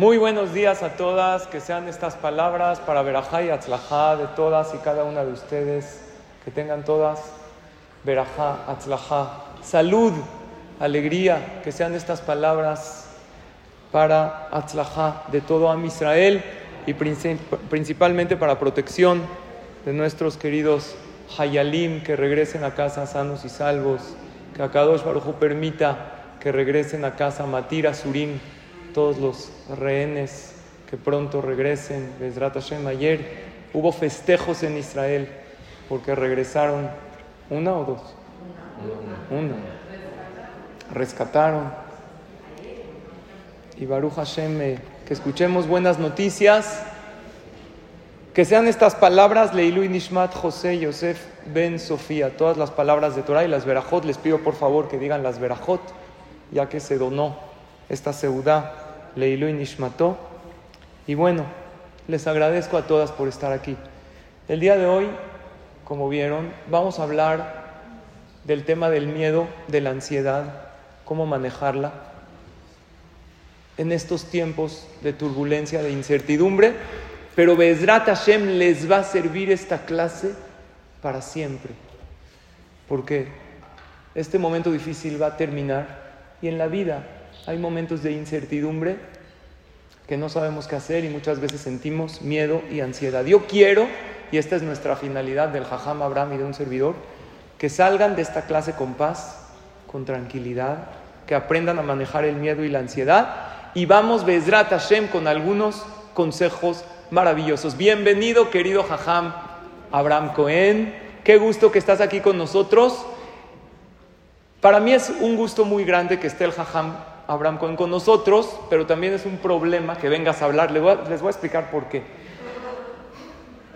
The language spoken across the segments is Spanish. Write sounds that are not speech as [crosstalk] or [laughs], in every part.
Muy buenos días a todas, que sean estas palabras para Berajá y Atzlajá de todas y cada una de ustedes, que tengan todas Berajá, Atzlajá, salud, alegría, que sean estas palabras para Atzlajá de todo Am Israel y principalmente para protección de nuestros queridos Hayalim que regresen a casa sanos y salvos, que Akadosh Baruj permita que regresen a casa Matira Surim todos los rehenes que pronto regresen. Bezrat Hashem, ayer hubo festejos en Israel porque regresaron una o dos. Una. Rescataron. Y Baruch Hashem, eh, que escuchemos buenas noticias. Que sean estas palabras, Leilu Nishmat José Yosef Ben Sofía, todas las palabras de Torah y las verajot. Les pido por favor que digan las verajot, ya que se donó esta seudá Leilu y Nishmató. Y bueno, les agradezco a todas por estar aquí. El día de hoy, como vieron, vamos a hablar del tema del miedo, de la ansiedad, cómo manejarla en estos tiempos de turbulencia, de incertidumbre, pero Bezrat Hashem les va a servir esta clase para siempre, porque este momento difícil va a terminar y en la vida hay momentos de incertidumbre que no sabemos qué hacer y muchas veces sentimos miedo y ansiedad. Yo quiero, y esta es nuestra finalidad del Jajam Abraham y de un servidor, que salgan de esta clase con paz, con tranquilidad, que aprendan a manejar el miedo y la ansiedad. Y vamos, Bezrat Hashem, con algunos consejos maravillosos. Bienvenido, querido Jajam Abraham Cohen. Qué gusto que estás aquí con nosotros. Para mí es un gusto muy grande que esté el Jajam Abraham con nosotros, pero también es un problema que vengas a hablar. Les voy a, explicar por qué.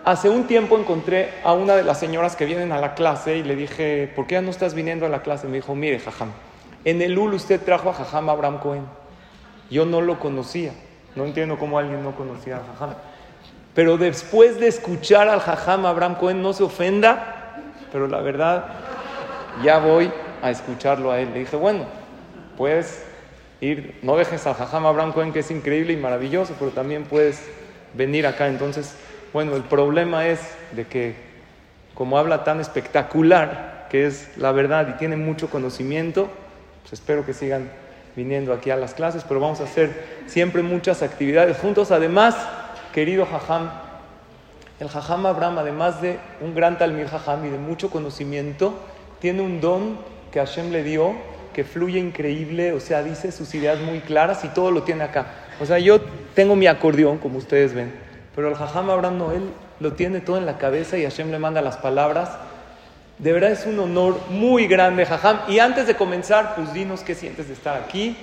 Hace un tiempo encontré a una de las señoras que vienen a la clase y le dije, ¿por qué no estás viniendo a la clase? Me dijo, mire, Jajam, en el UL usted trajo a Jajam Abraham Cohen. Yo no lo conocía. No entiendo cómo alguien no conocía a Jajam. Pero después de escuchar al Jajam Abraham Cohen, no se ofenda, pero la verdad, ya voy a escucharlo a él. Le dije, bueno, pues no dejes al Jajam Abraham Cohen, que es increíble y maravilloso, pero también puedes venir acá. Entonces, bueno, el problema es de que como habla tan espectacular, que es la verdad y tiene mucho conocimiento, pues espero que sigan viniendo aquí a las clases, pero vamos a hacer siempre muchas actividades juntos. Además, querido Jajam, el Jajam Abraham, además de un gran Talmir Jajam y de mucho conocimiento, tiene un don que Hashem le dio que fluye increíble, o sea, dice sus ideas muy claras y todo lo tiene acá. O sea, yo tengo mi acordeón, como ustedes ven, pero el Jajam Abraham Noel lo tiene todo en la cabeza y Hashem le manda las palabras. De verdad es un honor muy grande, Jajam. Y antes de comenzar, pues dinos qué sientes de estar aquí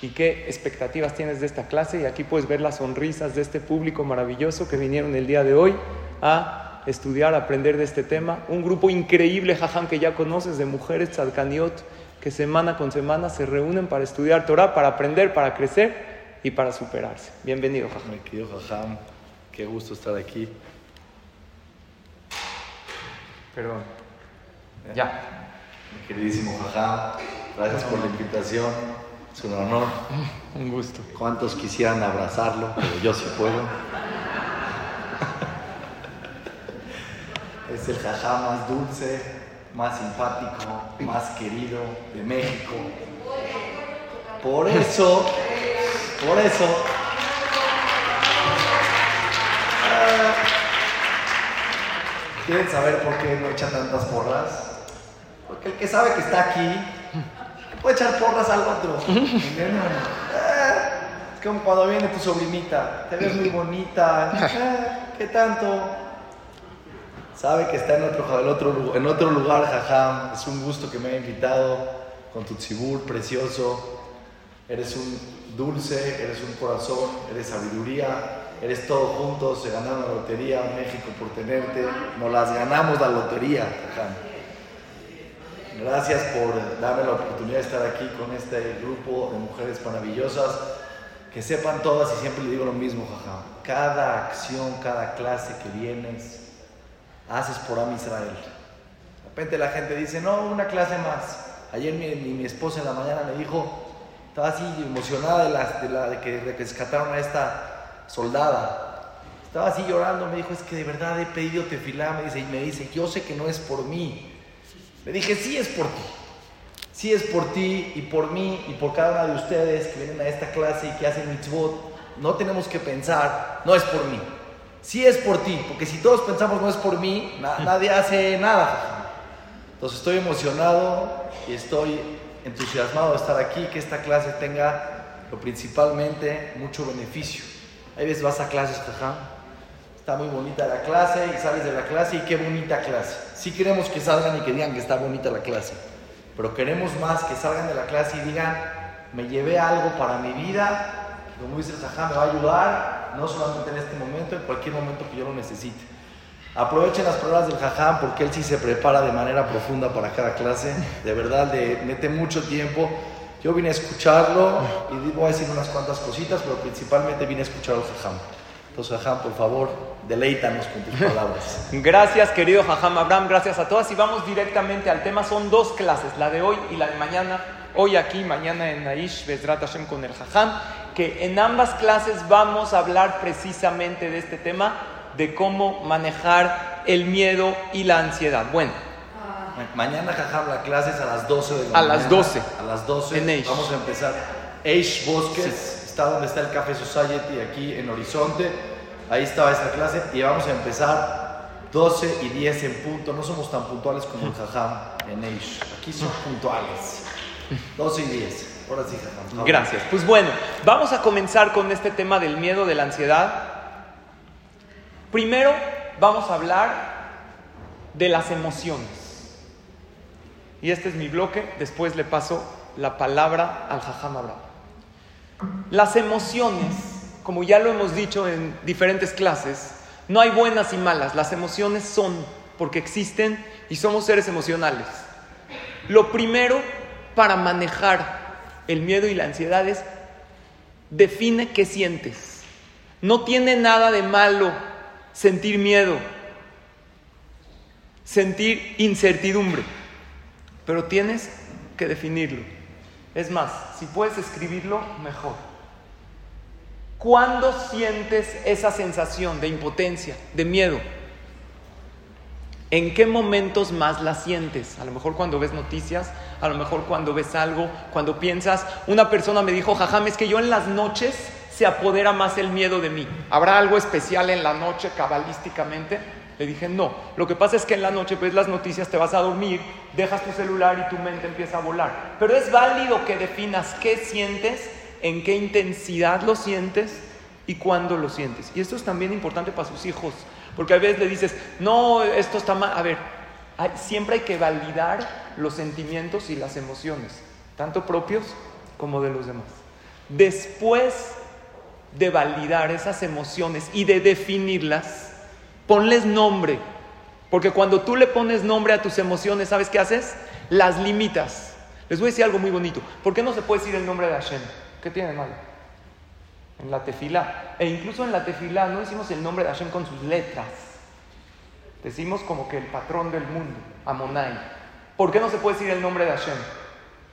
y qué expectativas tienes de esta clase. Y aquí puedes ver las sonrisas de este público maravilloso que vinieron el día de hoy a estudiar, aprender de este tema. Un grupo increíble, Jajam, que ya conoces, de mujeres tzadkaniot que semana con semana se reúnen para estudiar Torah, para aprender, para crecer y para superarse. Bienvenido, Jajam. Mi querido Jajam, qué gusto estar aquí. Perdón. Ya. Mi queridísimo Jajam, gracias por la invitación. Es un honor. [laughs] Un gusto. ¿Cuántos quisieran abrazarlo? Pero yo sí puedo. [laughs] es el Jajam más dulce, más simpático, más querido de México. Por eso, por eso, ah, ¿quieren saber por qué no echa tantas porras? Porque el que sabe que está aquí puede echar porras al otro. Ah, es como cuando viene tu sobrinita, te ves muy bonita, ah, ¿qué tanto? Sabe que está en otro, en otro, en otro lugar, jajam. Es un gusto que me haya invitado con tu tzibur precioso. Eres un dulce, eres un corazón, eres sabiduría, eres todo juntos. Se ganaron la lotería México por tenerte. Nos las ganamos la lotería, jajam. Gracias por darme la oportunidad de estar aquí con este grupo de mujeres maravillosas. Que sepan todas y siempre le digo lo mismo, jajam. Cada acción, cada clase que vienes, haces por Am Israel. De repente la gente dice, no, una clase más. Ayer mi, mi, esposa en la mañana me dijo, Estaba así emocionada de, la, de, la, de que rescataron a esta soldada. Estaba así llorando, me dijo, es que de verdad he pedido tefilá, me dice, y me dice, yo sé que no es por mí. Le dije, sí es por ti. Sí es por ti y por mí y por cada una de ustedes que vienen a esta clase y que hacen mitzvot. No tenemos que pensar, no es por mí. Sí es por ti, porque si todos pensamos no es por mí, nadie hace nada. Entonces estoy emocionado y estoy entusiasmado de estar aquí, que esta clase tenga lo principalmente mucho beneficio. Hay veces vas a clases, jaja, está muy bonita la clase y sales de la clase y qué bonita clase. Sí queremos que salgan y que digan que está bonita la clase, pero queremos más que salgan de la clase y digan, me llevé algo para mi vida, como dice el jaja, me va a ayudar, no solamente en este momento, en cualquier momento que yo lo necesite. Aprovechen las pruebas del jajam porque él sí se prepara de manera profunda para cada clase. De verdad, le mete mucho tiempo. Yo vine a escucharlo y voy a decir unas cuantas cositas, pero principalmente vine a escuchar al jajam. Entonces, jajam, por favor, deleítanos con tus palabras. [laughs] Gracias, querido jajam Abraham. Gracias a todas. Y vamos directamente al tema. Son dos clases, la de hoy y la de mañana. Hoy aquí, mañana en Aish Bezrat Hashem con el jajam. Que en ambas clases vamos a hablar precisamente de este tema de cómo manejar el miedo y la ansiedad. Bueno. Mañana, jajam, la clase es a las 12 de la A las 12. A las 12. En Eish. Vamos a empezar. Eish Bosques, está donde está el Café Society, aquí en Horizonte. Ahí estaba esta clase y vamos a empezar 12 y 10 en punto. No somos tan puntuales como el jajam en Eish. Aquí son puntuales. [laughs] 12 y 10. Gracias. Pues bueno, vamos a comenzar con este tema del miedo, de la ansiedad. Primero vamos a hablar de las emociones. Y este es mi bloque, después le paso la palabra al Jajam. Las emociones, como ya lo hemos dicho en diferentes clases, no hay buenas y malas, las emociones son porque existen y somos seres emocionales. Lo primero para manejar el miedo y la ansiedad es define qué sientes. No tiene nada de malo sentir miedo, sentir incertidumbre, pero tienes que definirlo. Es más, si puedes escribirlo, mejor. ¿Cuándo sientes esa sensación de impotencia, de miedo? ¿En qué momentos más la sientes? A lo mejor cuando ves noticias, a lo mejor cuando ves algo, cuando piensas. Una persona me dijo, jajam, es que yo en las noches se apodera más el miedo de mí. ¿Habrá algo especial en la noche cabalísticamente? Le dije, no. Lo que pasa es que en la noche ves las noticias, te vas a dormir, dejas tu celular y tu mente empieza a volar. Pero es válido que definas qué sientes, en qué intensidad lo sientes y cuándo lo sientes. Y esto es también importante para sus hijos, porque a veces le dices, no, esto está mal. A ver, siempre hay que validar los sentimientos y las emociones, tanto propios como de los demás. Después de validar esas emociones y de definirlas, ponles nombre. Porque cuando tú le pones nombre a tus emociones, ¿sabes qué haces? Las limitas. Les voy a decir algo muy bonito. ¿Por qué no se puede decir el nombre de Hashem? ¿Qué tiene de malo? En la tefilá. E incluso en la tefilá no decimos el nombre de Hashem con sus letras. Decimos como que el patrón del mundo, Amonai. ¿Por qué no se puede decir el nombre de Hashem?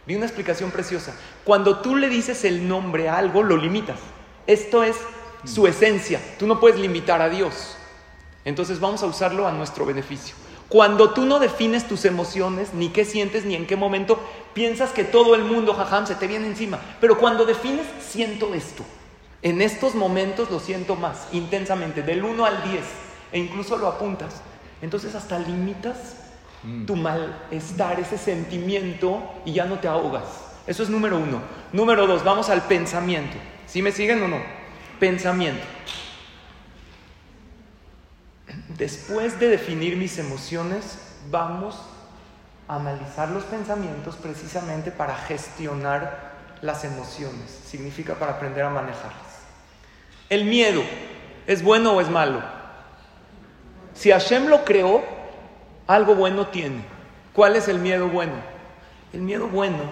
Vi una explicación preciosa. Cuando tú le dices el nombre a algo, lo limitas. Esto es su esencia. Tú no puedes limitar a Dios. Entonces vamos a usarlo a nuestro beneficio. Cuando tú no defines tus emociones, ni qué sientes, ni en qué momento, piensas que todo el mundo, jajam, se te viene encima. Pero cuando defines, siento esto. En estos momentos lo siento más, intensamente, del 1 al 10. E incluso lo apuntas. Entonces hasta limitas tu malestar, ese sentimiento, y ya no te ahogas. Eso es número uno. Número dos, vamos al pensamiento. ¿Sí me siguen o no? Pensamiento. Después de definir mis emociones, vamos a analizar los pensamientos precisamente para gestionar las emociones. Significa para aprender a manejarlas. El miedo, ¿es bueno o es malo? Si Hashem lo creó, algo bueno tiene. ¿Cuál es el miedo bueno? El miedo bueno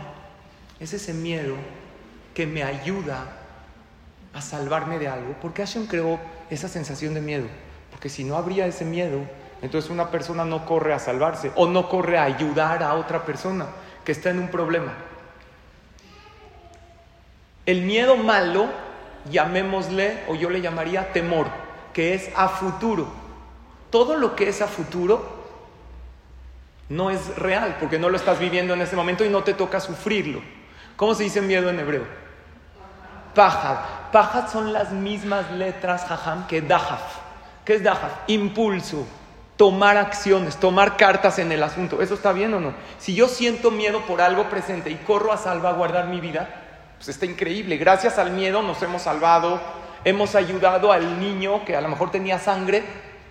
es ese miedo que me ayuda a salvarme de algo. ¿Por qué Hashem creó esa sensación de miedo? Porque si no habría ese miedo, entonces una persona no corre a salvarse o no corre a ayudar a otra persona que está en un problema. El miedo malo, llamémosle, o yo le llamaría temor, que es a futuro. Todo lo que es a futuro no es real, porque no lo estás viviendo en ese momento y no te toca sufrirlo. ¿Cómo se dice miedo en hebreo? Pajad. Pajad son las mismas letras, jajam, que dahaf. ¿Qué es dahaf? Impulso, tomar acciones, tomar cartas en el asunto. ¿Eso está bien o no? Si yo siento miedo por algo presente y corro a salvaguardar mi vida, pues está increíble. Gracias al miedo nos hemos salvado, hemos ayudado al niño que a lo mejor tenía sangre,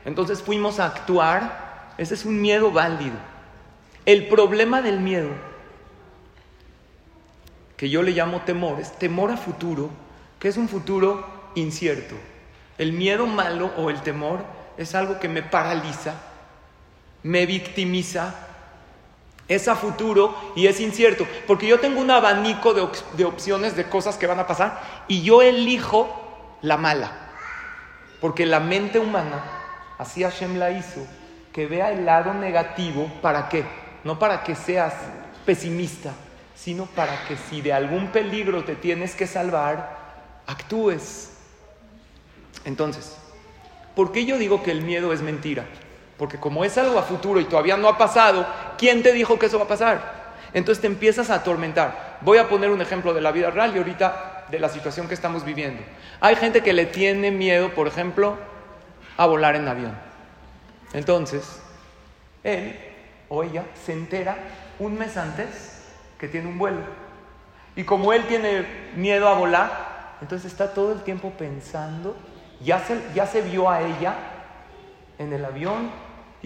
entonces fuimos a actuar. Ese es un miedo válido. El problema del miedo, que yo le llamo temor, es temor a futuro, que es un futuro incierto. El miedo malo o el temor es algo que me paraliza, me victimiza, es a futuro y es incierto, porque yo tengo un abanico de, opciones de cosas que van a pasar y yo elijo la mala, porque la mente humana, así Hashem la hizo, que vea el lado negativo, ¿para qué? no para que seas pesimista, sino para que si de algún peligro te tienes que salvar, actúes. Entonces, ¿por qué yo digo que el miedo es mentira? Porque como es algo a futuro y todavía no ha pasado, ¿quién te dijo que eso va a pasar? Entonces te empiezas a atormentar. Voy a poner un ejemplo de la vida real y ahorita de la situación que estamos viviendo. Hay gente que le tiene miedo, por ejemplo, a volar en avión. Entonces, él o ella se entera un mes antes que tiene un vuelo. Y como él tiene miedo a volar, entonces está todo el tiempo pensando, ya se, ya se vio a ella en el avión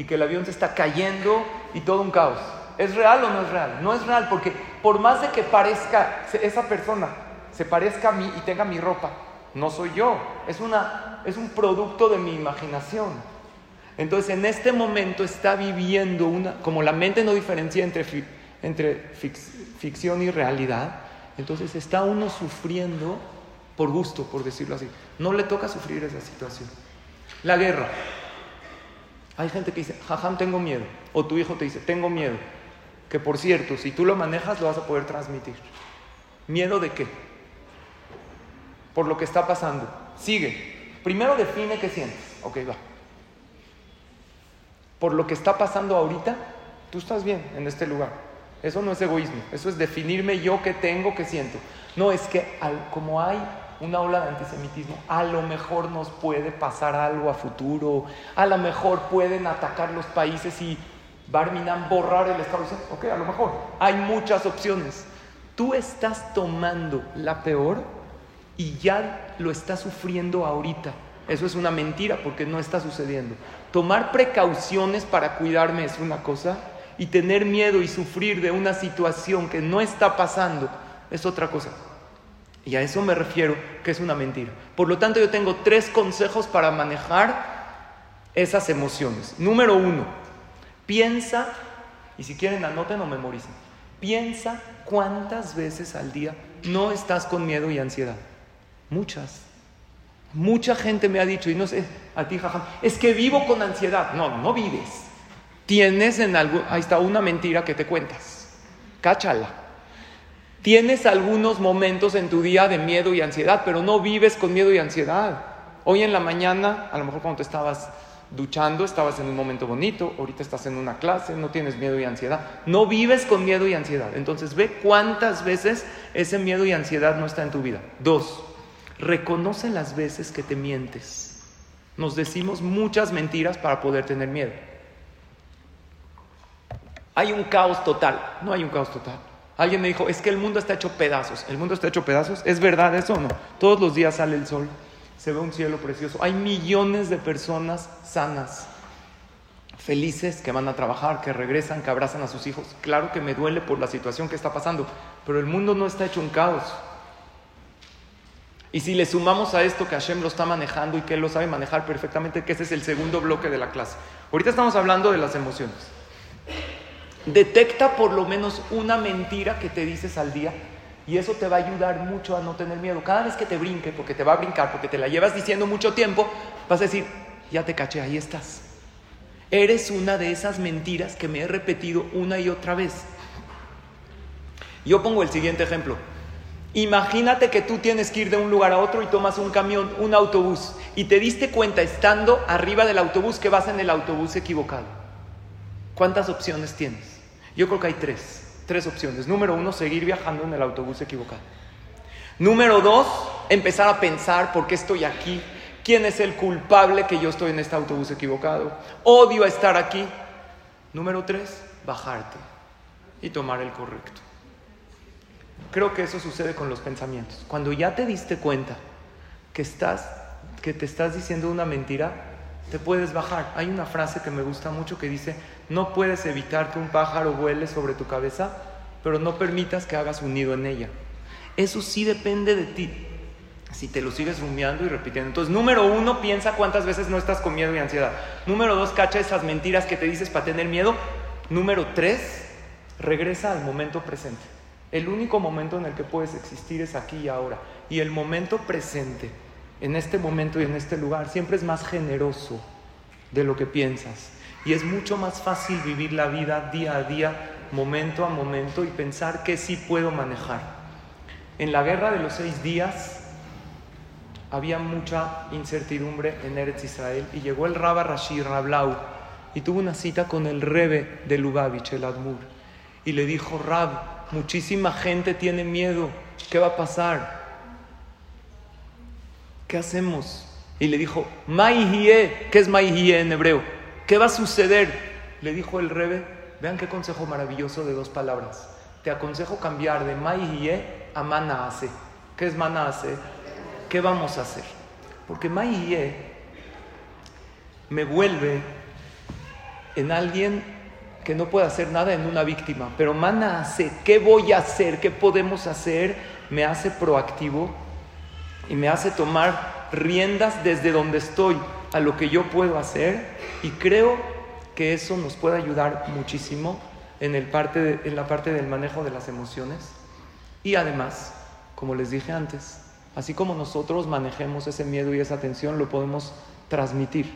y que el avión se está cayendo y todo un caos. ¿Es real o no es real? No es real porque por más de que parezca esa persona, se parezca a mí y tenga mi ropa, no soy yo. Es, una, es un producto de mi imaginación. Entonces en este momento está viviendo una, como la mente no diferencia entre, entre ficción y realidad, entonces está uno sufriendo por gusto, por decirlo así. No le toca sufrir esa situación. La guerra. Hay gente que dice, jajam, tengo miedo. O tu hijo te dice, tengo miedo. Que por cierto, si tú lo manejas, lo vas a poder transmitir. ¿Miedo de qué? Por lo que está pasando. Sigue. Primero define qué sientes. Ok, va por lo que está pasando ahorita, tú estás bien en este lugar. Eso no es egoísmo, eso es definirme yo qué tengo, qué siento. No, es que como hay una ola de antisemitismo, a lo mejor nos puede pasar algo a futuro, a lo mejor pueden atacar los países y Barminan borrar el Estado. Ok, a lo mejor. Hay muchas opciones. Tú estás tomando la peor y ya lo estás sufriendo ahorita. Eso es una mentira porque no está sucediendo. Tomar precauciones para cuidarme es una cosa y tener miedo y sufrir de una situación que no está pasando es otra cosa. Y a eso me refiero que es una mentira. Por lo tanto, yo tengo tres consejos para manejar esas emociones. Número uno, piensa, y si quieren anoten o memoricen, piensa cuántas veces al día no estás con miedo y ansiedad. Muchas. Mucha gente me ha dicho, y no sé, a ti, jaja, es que vivo con ansiedad. No, no vives. Tienes en algo, ahí está una mentira que te cuentas. Cáchala. Tienes algunos momentos en tu día de miedo y ansiedad, pero no vives con miedo y ansiedad. Hoy en la mañana, a lo mejor cuando te estabas duchando, estabas en un momento bonito, ahorita estás en una clase, no tienes miedo y ansiedad. No vives con miedo y ansiedad. Entonces ve cuántas veces ese miedo y ansiedad no está en tu vida. Dos, reconoce las veces que te mientes. Nos decimos muchas mentiras para poder tener miedo. Hay un caos total. No hay un caos total. Alguien me dijo, es que el mundo está hecho pedazos. ¿El mundo está hecho pedazos? ¿Es verdad eso o no? Todos los días sale el sol, se ve un cielo precioso. Hay millones de personas sanas, felices, que van a trabajar, que regresan, que abrazan a sus hijos. Claro que me duele por la situación que está pasando, pero el mundo no está hecho un caos. Y si le sumamos a esto que Hashem lo está manejando y que Él lo sabe manejar perfectamente, que ese es el segundo bloque de la clase. Ahorita estamos hablando de las emociones. Detecta por lo menos una mentira que te dices al día y eso te va a ayudar mucho a no tener miedo. Cada vez que te brinque, porque te va a brincar, porque te la llevas diciendo mucho tiempo, vas a decir, ya te caché, ahí estás. Eres una de esas mentiras que me he repetido una y otra vez. Yo pongo el siguiente ejemplo. Imagínate que tú tienes que ir de un lugar a otro y tomas un camión, un autobús, y te diste cuenta estando arriba del autobús que vas en el autobús equivocado. ¿Cuántas opciones tienes? Yo creo que hay tres, tres opciones. Número uno, seguir viajando en el autobús equivocado. Número dos, empezar a pensar por qué estoy aquí, quién es el culpable que yo estoy en este autobús equivocado. Odio estar aquí. Número tres, bajarte y tomar el correcto. Creo que eso sucede con los pensamientos. Cuando ya te diste cuenta que estás que te estás diciendo una mentira, te puedes bajar. Hay una frase que me gusta mucho que dice, "No puedes evitar que un pájaro vuele sobre tu cabeza, pero no permitas que hagas un nido en ella." Eso sí depende de ti. Si te lo sigues rumiando y repitiendo. Entonces, número uno, piensa cuántas veces no estás con miedo y ansiedad. Número dos, cacha esas mentiras que te dices para tener miedo. Número tres, regresa al momento presente. El único momento en el que puedes existir es aquí y ahora. Y el momento presente, en este momento y en este lugar, siempre es más generoso de lo que piensas. Y es mucho más fácil vivir la vida día a día, momento a momento y pensar que sí puedo manejar. En la guerra de los seis días había mucha incertidumbre en Eretz Israel y llegó el Rabba Rashid Rablau y tuvo una cita con el Rebe de Lubavitch, el Admur, y le dijo, Rab, muchísima gente tiene miedo, ¿qué va a pasar? ¿Qué hacemos? Y le dijo, Maihie, ¿qué es Maihie en hebreo? ¿Qué va a suceder? Le dijo el Rebe, vean qué consejo maravilloso de dos palabras. Te aconsejo cambiar de Maihie a Manaase. ¿Qué es Manaase? ¿Qué vamos a hacer? Porque Maihie me vuelve en alguien que no puede hacer nada en una víctima, pero Manaase, ¿qué voy a hacer? ¿Qué podemos hacer? Me hace proactivo y me hace tomar riendas desde donde estoy a lo que yo puedo hacer y creo que eso nos puede ayudar muchísimo en, el parte en la parte del manejo de las emociones y además, como les dije antes, así como nosotros manejemos ese miedo y esa tensión, lo podemos transmitir.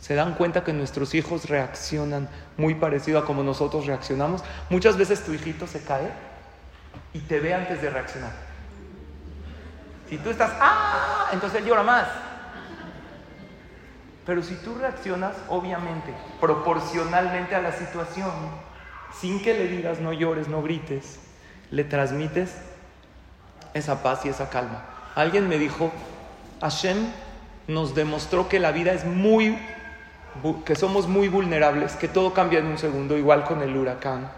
Se dan cuenta que nuestros hijos reaccionan muy parecido a como nosotros reaccionamos. Muchas veces tu hijito se cae y te ve antes de reaccionar. Si tú estás, ¡ah! Entonces él llora más. Pero si tú reaccionas, obviamente, proporcionalmente a la situación, sin que le digas no llores, no grites, le transmites esa paz y esa calma. Alguien me dijo, Hashem nos demostró que la vida es muy, que somos muy vulnerables, que todo cambia en un segundo, igual con el huracán,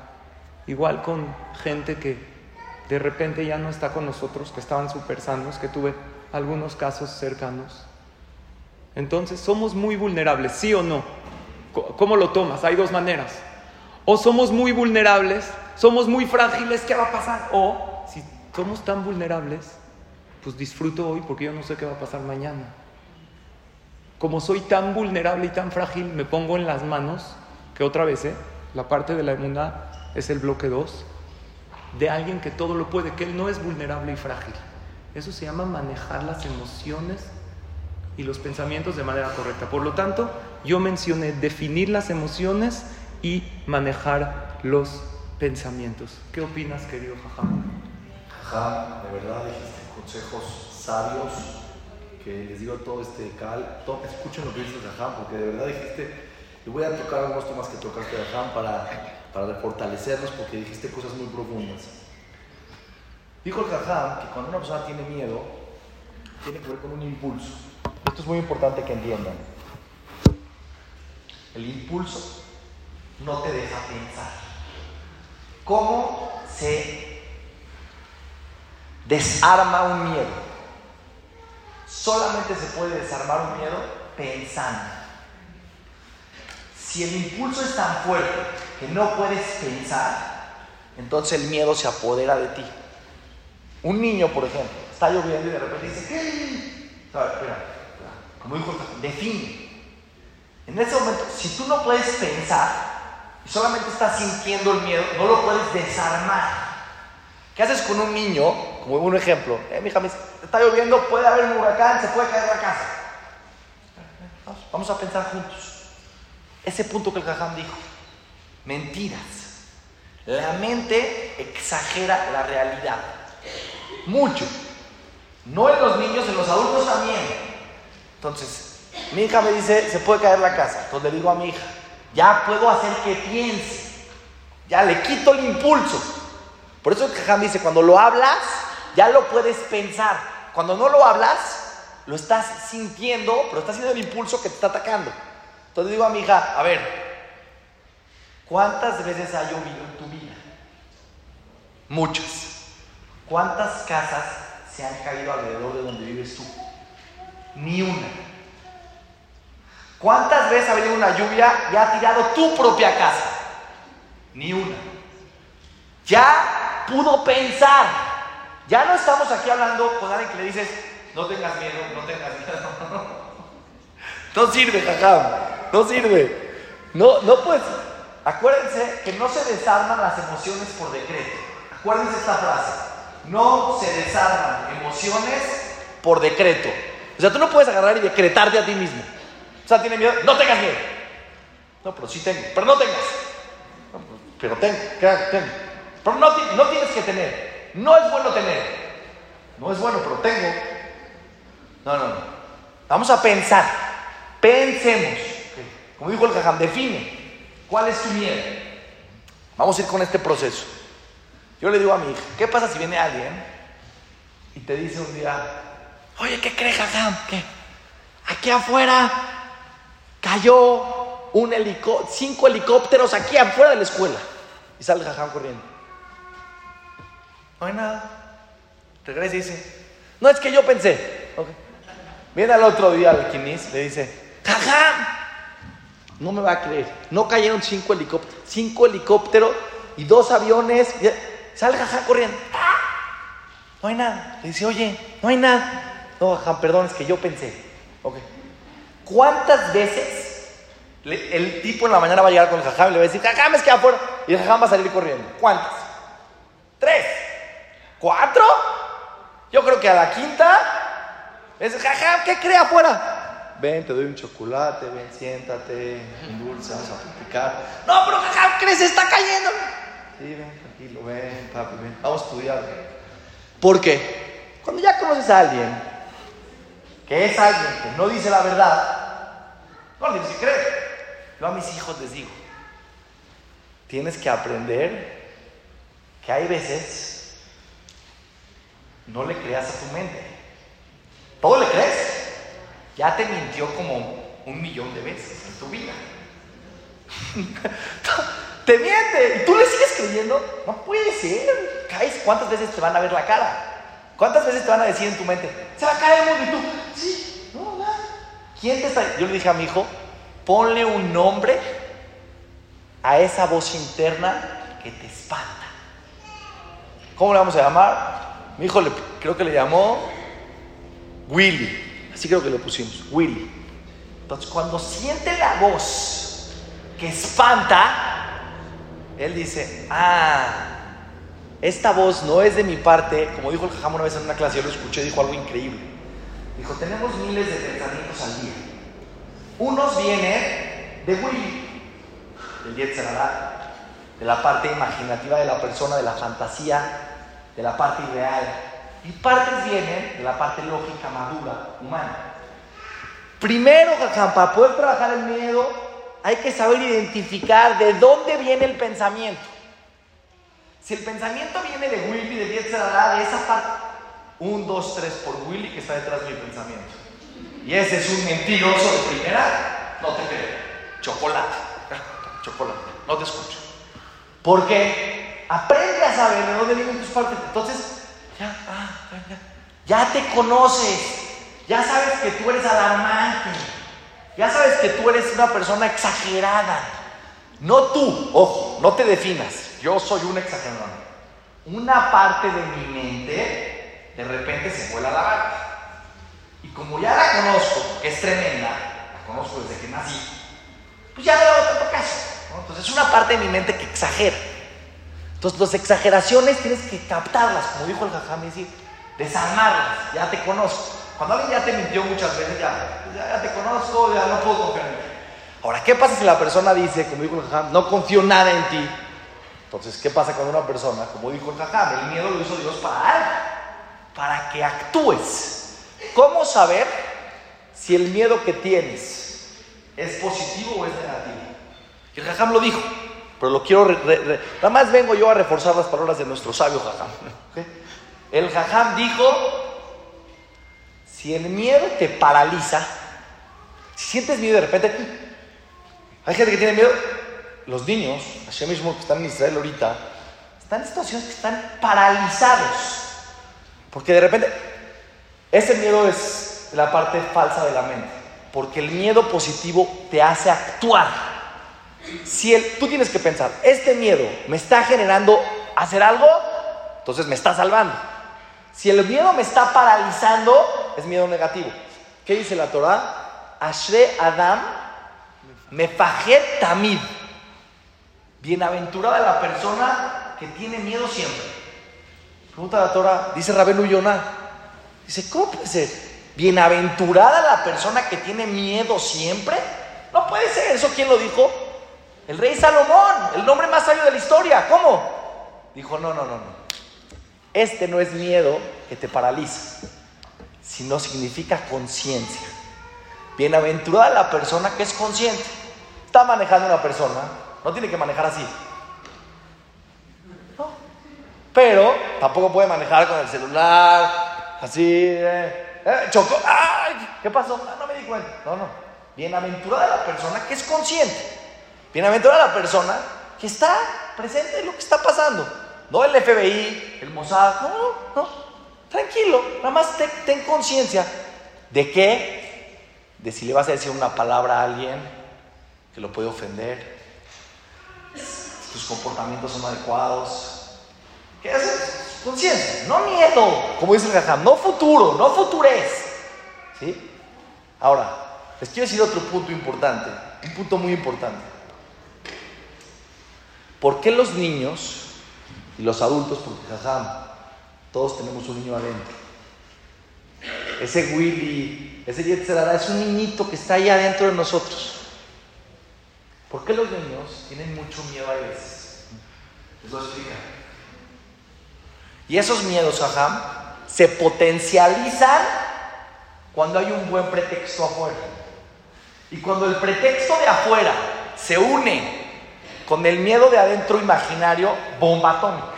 igual con gente que de repente ya no está con nosotros, que estaban súper sanos, que tuve algunos casos cercanos. Entonces, somos muy vulnerables, ¿sí o no? ¿Cómo lo tomas? Hay dos maneras. O somos muy vulnerables, somos muy frágiles, ¿qué va a pasar? O si somos tan vulnerables, pues disfruto hoy porque yo no sé qué va a pasar mañana. Como soy tan vulnerable y tan frágil, me pongo en las manos, que otra vez, ¿eh? la parte de la inmunidad es el bloque 2, de alguien que todo lo puede, que él no es vulnerable y frágil. Eso se llama manejar las emociones y los pensamientos de manera correcta. Por lo tanto, yo mencioné definir las emociones y manejar los pensamientos. ¿Qué opinas, querido Jajam? Jajam, de verdad dijiste consejos sabios que les digo todo este cal. Todo, escuchen lo que dices, Jajam, porque de verdad dijiste, y voy a tocar algunos temas que tocaste, Jajam, para, para fortalecernos, porque dijiste cosas muy profundas. Dijo el Jajam que cuando una persona tiene miedo, tiene que ver con un impulso. Esto es muy importante que entiendan. El impulso no te deja pensar. ¿Cómo se desarma un miedo? Solamente se puede desarmar un miedo pensando. Si el impulso es tan fuerte que no puedes pensar, entonces el miedo se apodera de ti. Un niño, por ejemplo, está lloviendo y de repente dice, ¿qué? Espera, como dijo, define. En ese momento, si tú no puedes pensar y solamente estás sintiendo el miedo, no lo puedes desarmar. ¿Qué haces con un niño? Como un ejemplo, eh, mi hija me está lloviendo, puede haber un huracán, se puede caer la casa. Vamos a pensar juntos. Ese punto que el Jajam dijo, mentiras. La mente exagera la realidad. mucho. No en los niños, en los adultos también. Entonces, mi hija me dice, se puede caer la casa. Entonces le digo a mi hija, ya puedo hacer que piense. Ya le quito el impulso. Por eso Jajam dice, cuando lo hablas, ya lo puedes pensar. Cuando no lo hablas, lo estás sintiendo, pero estás haciendo el impulso que te está atacando. Entonces digo a mi hija, a ver, ¿cuántas veces ha llovido en tu vida? Muchas. ¿Cuántas casas se han caído alrededor de donde vives tú? Ni una. ¿Cuántas veces ha venido una lluvia y ha tirado tu propia casa? Ni una. Ya pudo pensar. Ya no estamos aquí hablando con alguien que le dices, no tengas miedo, no tengas miedo. [laughs] no sirve, jajam. No sirve. No, no pues. Acuérdense que no se desarman las emociones por decreto. Acuérdense esta frase. No se desarman emociones por decreto. O sea, tú no puedes agarrar y decretarte a ti mismo. O sea, tiene miedo. No tengas miedo. No, pero sí tengo. Pero no tengas. pero tengo. Pero no, no tienes que tener. No es bueno tener. No es bueno, pero tengo. No, no, no. Vamos a pensar. Pensemos. Como dijo el Jajam, define. ¿Cuál es tu miedo? Vamos a ir con este proceso. Yo le digo a mi hija, ¿qué pasa si viene alguien y te dice un día, oye, ¿qué crees, Jajam? ¿Qué? Aquí afuera cayó un helicóptero, cinco helicópteros aquí afuera de la escuela. Y sale Jajam corriendo. No hay nada. Regresa y dice, no es que yo pensé. Okay. Viene al otro día al Quinis, le dice, ¡Jajam! No me va a creer. No cayeron cinco helicópteros. Cinco helicópteros y dos aviones. Sale Jajam corriendo. No hay nada. Le dice, oye, no hay nada. No, Jajam, perdón, es que yo pensé. Ok. ¿Cuántas veces el tipo en la mañana va a llegar con el Jajam y le va a decir, Jajam, es que afuera. Y el Jajam va a salir corriendo. ¿Cuántas? ¿Tres? ¿Cuatro? Yo creo que a la quinta es, jaja, ¿qué cree afuera? Ven, te doy un chocolate, ven, siéntate, dulce, vamos a platicar. No, pero jaja, ¿crees? Se está cayendo. Sí, ven, tranquilo, ven, papi, ven, vamos a estudiar. ¿Por qué? Cuando ya conoces a alguien, que es alguien que no dice la verdad, no le dices que cree. Yo a mis hijos les digo, tienes que aprender que hay veces no le creas a tu mente. ¿Todo le crees? Ya te mintió como un millón de veces en tu vida. [laughs] te miente y tú le sigues creyendo. No puede ser. Caes, ¿cuántas veces te van a ver la cara? ¿Cuántas veces te van a decir en tu mente? Se va a caer el mundo y tú, sí, no, nada. ¿Quién te está.? Yo le dije a mi hijo, ponle un nombre a esa voz interna que te espanta. ¿Cómo le vamos a llamar? Mi hijo le, creo que le llamó Willy. Así creo que lo pusimos. Willy. Entonces, cuando siente la voz que espanta, él dice, ah, esta voz no es de mi parte. Como dijo el Jajam una vez en una clase, yo lo escuché, dijo algo increíble. Dijo, tenemos miles de pensamientos al día. Unos vienen de Willy, del Yetzerará, de la parte imaginativa de la persona, de la fantasía, de la parte ideal y partes vienen de la parte lógica madura humana. Primero, para poder trabajar el miedo, hay que saber identificar de dónde viene el pensamiento. Si el pensamiento viene de Willy, de Yetzirah, de esa parte, un, dos, tres por Willy que está detrás de mi pensamiento. Y ese es un mentiroso de primera, no te creo. Chocolate, [laughs] chocolate, no te escucho. Porque aprende a saber de dónde vienen tus partes. Entonces, ya, ah, ya te conoces, ya sabes que tú eres alarmante, ya sabes que tú eres una persona exagerada. No tú, ojo, no te definas, yo soy un exagerado. Una parte de mi mente de repente se vuela la barca. Y como ya la conozco, que es tremenda, la conozco desde que nací, pues ya no le hago tanto caso. Entonces es una parte de mi mente que exagera. Entonces, las exageraciones tienes que captarlas, como dijo el Jajam, decir, desarmarlas, ya te conozco. Cuando alguien ya te mintió muchas veces, ya, ya, te conozco, ya no puedo confiar en ti. Ahora, ¿qué pasa si la persona dice, como dijo el Jajam, no confío nada en ti? Entonces, ¿qué pasa cuando una persona, como dijo el Jajam, el miedo lo hizo Dios para algo? para que actúes. ¿Cómo saber si el miedo que tienes es positivo o es negativo? Y el Jajam lo dijo, pero lo quiero... nada más vengo yo a reforzar las palabras de nuestro sabio Jajam. El Jajam dijo, si el miedo te paraliza, si sientes miedo de repente, hay gente que tiene miedo, los niños, así mismo que están en Israel ahorita, están en situaciones que están paralizados. Porque de repente, ese miedo es la parte falsa de la mente. Porque el miedo positivo te hace actuar. Si el, tú tienes que pensar, este miedo me está generando hacer algo, entonces me está salvando. Si el miedo me está paralizando, es miedo negativo. ¿Qué dice la Torah? Ashre Adam Mefajet Tamid. Bienaventurada la persona que tiene miedo siempre. Pregunta la Torah, dice Yonah. Dice, ¿cómo puede ser? Bienaventurada la persona que tiene miedo siempre. No puede ser, ¿eso quién lo dijo? El rey Salomón, el nombre más sabio de la historia. ¿Cómo? Dijo, no, no, no, no. Este no es miedo que te paraliza, sino significa conciencia. Bienaventurada la persona que es consciente. Está manejando una persona, no tiene que manejar así. No. Pero tampoco puede manejar con el celular, así. Eh, eh chocó. ¡Ay! ¿Qué pasó? Ah, no me di cuenta. No, no. Bienaventurada la persona que es consciente. Bienaventurada la persona que está presente en lo que está pasando. No el FBI, el Mossad. No, no, no. Tranquilo. Nada más ten, conciencia de que de si le vas a decir una palabra a alguien que lo puede ofender, tus comportamientos son adecuados. ¿Qué haces? Conciencia, no miedo, como dice el Gajam, no futuro, no futurez. ¿Sí? Ahora, les quiero decir otro punto importante, un punto muy importante. ¿Por qué los niños y los adultos, porque todos tenemos un niño adentro? Ese Willy, ese Yetzerara es un niñito que está ahí adentro de nosotros. ¿Por qué los niños tienen mucho miedo a veces? Eso explica. Y esos miedos, Ajam, se potencializan cuando hay un buen pretexto afuera. Y cuando el pretexto de afuera se une con el miedo de adentro imaginario, bomba atómica.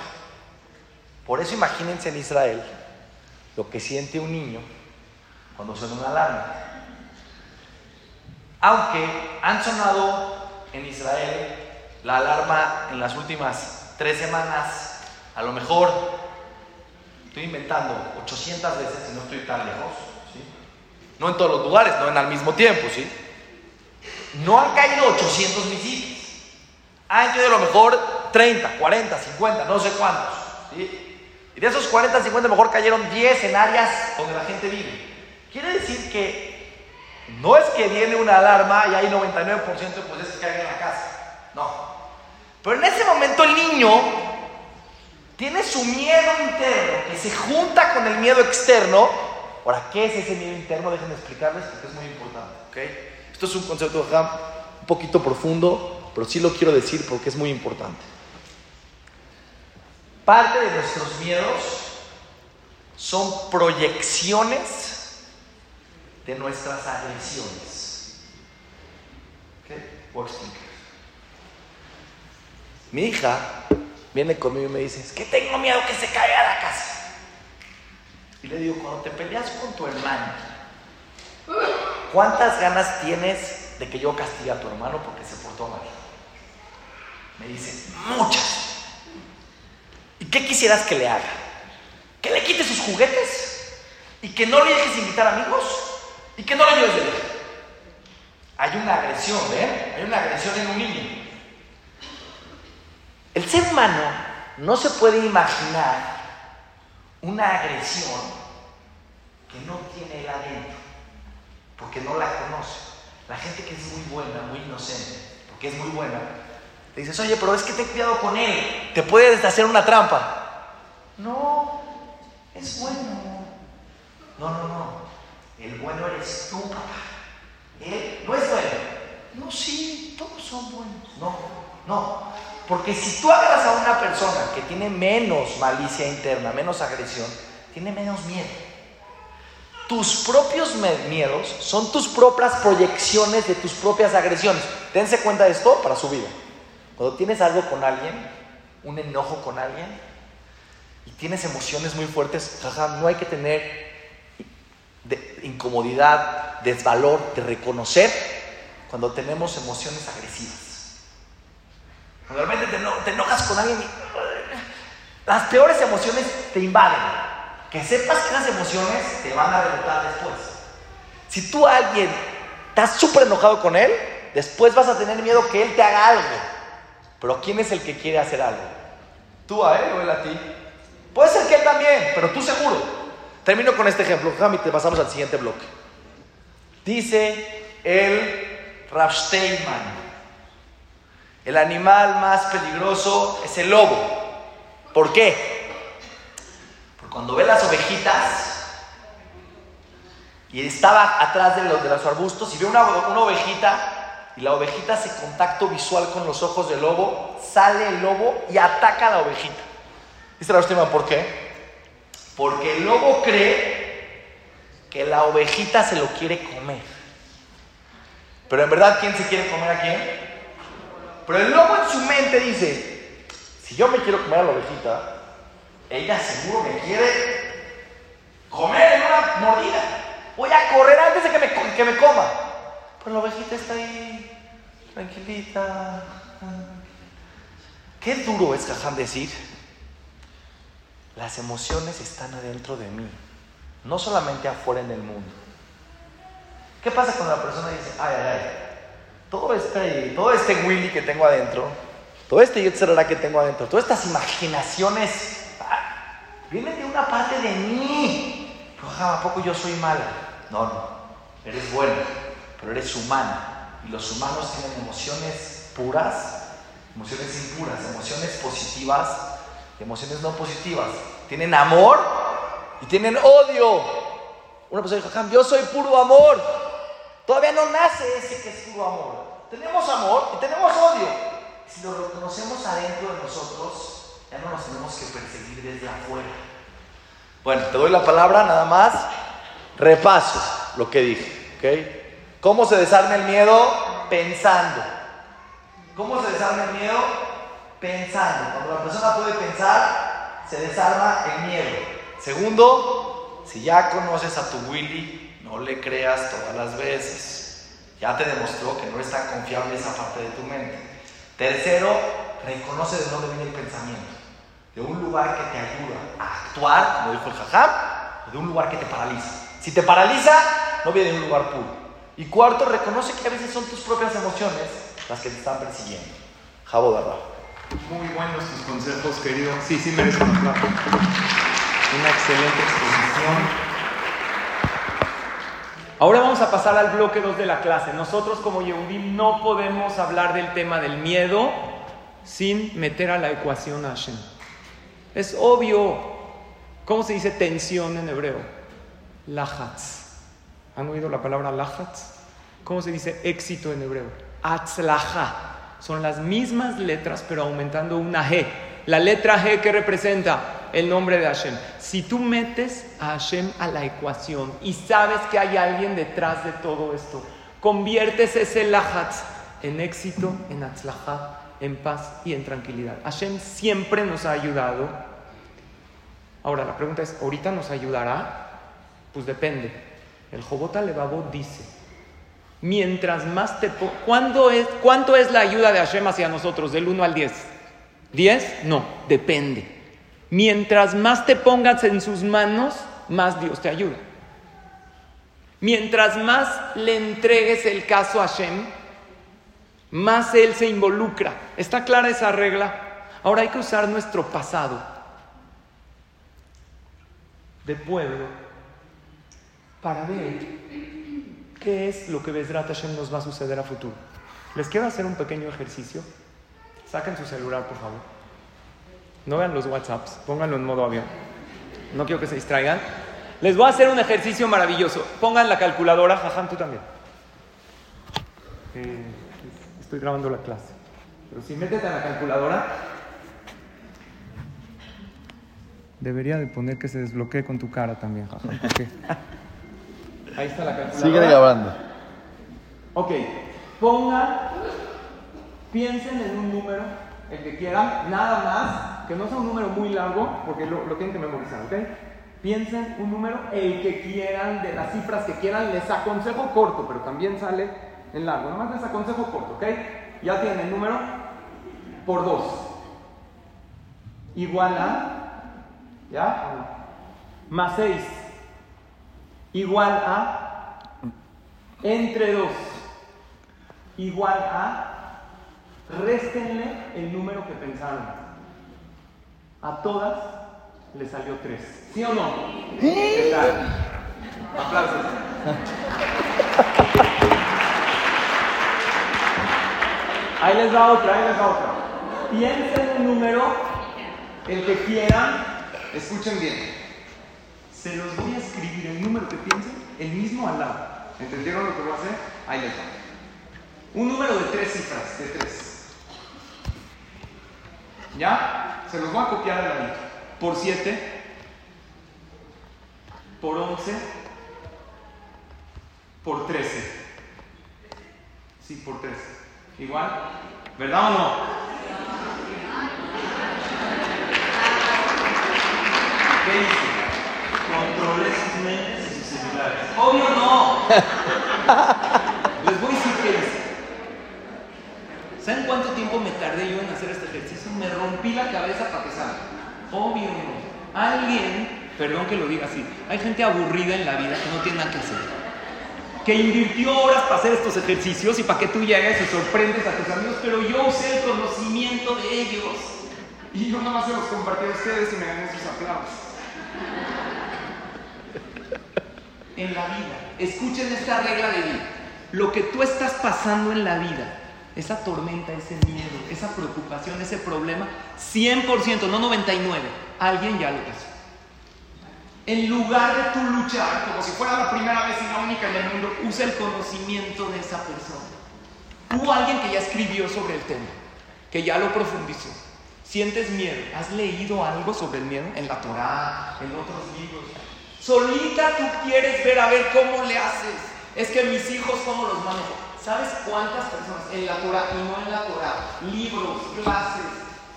Por eso imagínense en Israel lo que siente un niño cuando suena una alarma. Aunque han sonado en Israel la alarma en las últimas tres semanas, a lo mejor estoy inventando 800 veces y no estoy tan lejos, no en todos los lugares, no en al mismo tiempo, ¿sí? no han caído 800 misiles, han caído a lo mejor 30, 40, 50, no sé cuántos. ¿sí? Y de esos 40, 50, mejor cayeron 10 en áreas donde la gente vive. Quiere decir que no es que viene una alarma y hay 99% pues es que caen en la casa. No. Pero en ese momento el niño tiene su miedo interno que se junta con el miedo externo. Ahora, ¿qué es ese miedo interno? Déjenme explicarles porque es muy importante. ¿okay? Esto es un concepto un poquito profundo, pero sí lo quiero decir porque es muy importante. Parte de nuestros miedos son proyecciones de nuestras agresiones. ¿Qué? Voy explicar. Mi hija viene conmigo y me dice, es que tengo miedo que se caiga la casa. Y le digo, cuando te peleas con tu hermano, ¿cuántas ganas tienes de que yo castigue a tu hermano porque se portó mal? Me dice, muchas. ¿Y qué quisieras que le haga? ¿Que le quite sus juguetes? ¿Y que no le dejes invitar amigos? y que no lo lleves de lejos. Hay una agresión, ¿eh? Hay una agresión en un niño. El ser humano no se puede imaginar una agresión que no tiene él adentro, porque no la conoce. La gente que es muy buena, muy inocente, porque es muy buena, le dices, oye, pero es que ten cuidado con él, te puedes hacer una trampa. No, es bueno. No, no, no. El bueno eres tú, papá. Él no es bueno. No, sí, todos son buenos. No, no. Porque si tú agarras a una persona que tiene menos malicia interna, menos agresión, tiene menos miedo. Tus propios miedos son tus propias proyecciones de tus propias agresiones. Dense cuenta de esto para su vida. Cuando tienes algo con alguien, un enojo con alguien, y tienes emociones muy fuertes, jaja, no hay que tener incomodidad, desvalor de reconocer cuando tenemos emociones agresivas. Cuando te, enojas con alguien, las peores emociones te invaden. Que sepas que las emociones te van a rebotar después. Si tú a alguien estás súper enojado con él, después vas a tener miedo que él te haga algo. Pero ¿quién es el que quiere hacer algo? ¿Tú a él o él a ti? Puede ser que él también, pero tú seguro. Termino con este ejemplo, Jami, te pasamos al siguiente bloque. Dice el Rav el animal más peligroso es el lobo. ¿Por qué? Porque cuando ve las ovejitas y estaba atrás de los, arbustos y ve una ovejita y la ovejita hace contacto visual con los ojos del lobo, sale el lobo y ataca a la ovejita. Dice la última, ¿por qué? Porque el lobo cree que la ovejita se lo quiere comer. Pero en verdad, ¿quién se quiere comer a quién? Pero el lobo en su mente dice, si yo me quiero comer a la ovejita, ella seguro me quiere comer en una mordida. Voy a correr antes de que me coma. Pero la ovejita está ahí, tranquilita. Qué duro es, Caján, decir, las emociones están adentro de mí, no solamente afuera en el mundo. ¿Qué pasa cuando la persona dice, ay, ay, ay? todo este, todo este Willy que tengo adentro, todo este Yetzerara que tengo adentro, todas estas imaginaciones, ah, vienen de una parte de mí. ¿a poco yo soy mala? No, no, eres bueno, pero eres humano. Y los humanos tienen emociones puras, emociones impuras, emociones positivas y emociones no positivas. Tienen amor y tienen odio. Una persona dijo, yo soy puro amor. Todavía no nace ese que es puro amor. Tenemos amor y tenemos odio. Si lo reconocemos adentro de nosotros, ya no nos tenemos que perseguir desde afuera. Bueno, te doy la palabra nada más. Repaso lo que dije. ¿ok? ¿Cómo se desarma el miedo? Pensando. ¿Cómo se desarma el miedo? Pensando. Cuando la persona puede pensar, se desarma el miedo. Segundo, si ya conoces a tu Willy, no le creas todas las veces. Ya te demostró que no es tan confiable esa parte de tu mente. Tercero, reconoce de dónde viene el pensamiento. De un lugar que te ayuda a actuar, como dijo el jajam, de un lugar que te paraliza. Si te paraliza, no viene de un lugar puro. Y cuarto, reconoce que a veces son tus propias emociones las que te están persiguiendo. Jabo de Muy buenos tus consejos, querido. Sí, sí merece un Una excelente exposición. Ahora vamos a pasar al bloque 2 de la clase. Nosotros como Yehudim no podemos hablar del tema del miedo sin meter a la ecuación a Hashem. Es obvio. ¿Cómo se dice tensión en hebreo? Lachatz. ¿Han oído la palabra lachatz? ¿Cómo se dice éxito en hebreo? Atzlacha. Son las mismas letras pero aumentando una G. La letra G que representa el nombre de Hashem. Si tú metes a Hashem a la ecuación y sabes que hay alguien detrás de todo esto, conviertes ese lahatz en éxito, en atzlajá, en paz y en tranquilidad. Hashem siempre nos ha ayudado. Ahora la pregunta es, ¿ahorita nos ayudará? Pues depende. El Jobota Levavot dice, mientras más te... ¿Cuándo es, ¿Cuánto es la ayuda de Hashem hacia nosotros? Del 1 al 10. ¿10? No, depende. Mientras más te pongas en sus manos, más Dios te ayuda. Mientras más le entregues el caso a Hashem, más Él se involucra. ¿Está clara esa regla? Ahora hay que usar nuestro pasado de pueblo para ver qué es lo que Besrat Hashem nos va a suceder a futuro. ¿Les quiero hacer un pequeño ejercicio? Saquen su celular, por favor. No vean los WhatsApps, pónganlo en modo avión. No quiero que se distraigan. Les voy a hacer un ejercicio maravilloso. Pongan la calculadora, Jajam, tú también. Eh, estoy grabando la clase. Pero si métete a la calculadora, Debería de poner que se desbloquee con tu cara también, jaja. [laughs] Ahí está la calculadora. Sigue grabando. Ok, pongan, piensen en un número, el que quieran, nada más, que no sea un número muy largo, porque lo, lo tienen que memorizar, ¿ok? Piensen un número, el que quieran, de las cifras que quieran, les aconsejo corto, pero también sale en largo, nada más les aconsejo corto, ¿ok? Ya tienen el número por 2, igual a, ¿ya? Más 6, igual a entre 2 igual a réstenle el número que pensaron. A todas le salió 3. ¿Sí o no? ¿Qué tal? Aplausos. Ahí les va otra, ahí les va otra. Piensen un número, el que quieran, escuchen bien. Se los voy a escribir el número que piensen, el mismo al lado. ¿Entendieron lo que voy a hacer? Ahí les va. Un número de tres cifras, de tres. ¿Ya? Se los voy a copiar al ladito. Por 7, por 11, por 13. Sí, por 13. ¿Igual? ¿Verdad o no? ¿Qué dice? Controle sus mentes y sus celulares. Obvio no. [laughs] Les voy a decir qué dice. ¿Saben cuánto tiempo me tardé yo en hacer este ejercicio? Me rompí la cabeza para que salga. Obvio no. Alguien, perdón que lo diga así, hay gente aburrida en la vida que no tiene nada que hacer. Que invirtió horas para hacer estos ejercicios y para que tú llegues y sorprendes a tus amigos, pero yo usé el conocimiento de ellos. Y yo nada más se los compartí a ustedes y me gané sus aplausos. En la vida, escuchen esta regla de vida. Lo que tú estás pasando en la vida, esa tormenta, ese miedo, esa preocupación, ese problema, 100%, no 99%, alguien ya lo pasó. En lugar de tú luchar como si fuera la primera vez y la única en el mundo, usa el conocimiento de esa persona. Hubo alguien que ya escribió sobre el tema, que ya lo profundizó. ¿Sientes miedo? ¿Has leído algo sobre el miedo? En la Torá, en otros libros. Solita tú quieres ver a ver cómo le haces. Es que mis hijos, ¿cómo los manejo? ¿Sabes cuántas personas en la Torah y no en la Torah? Libros, clases,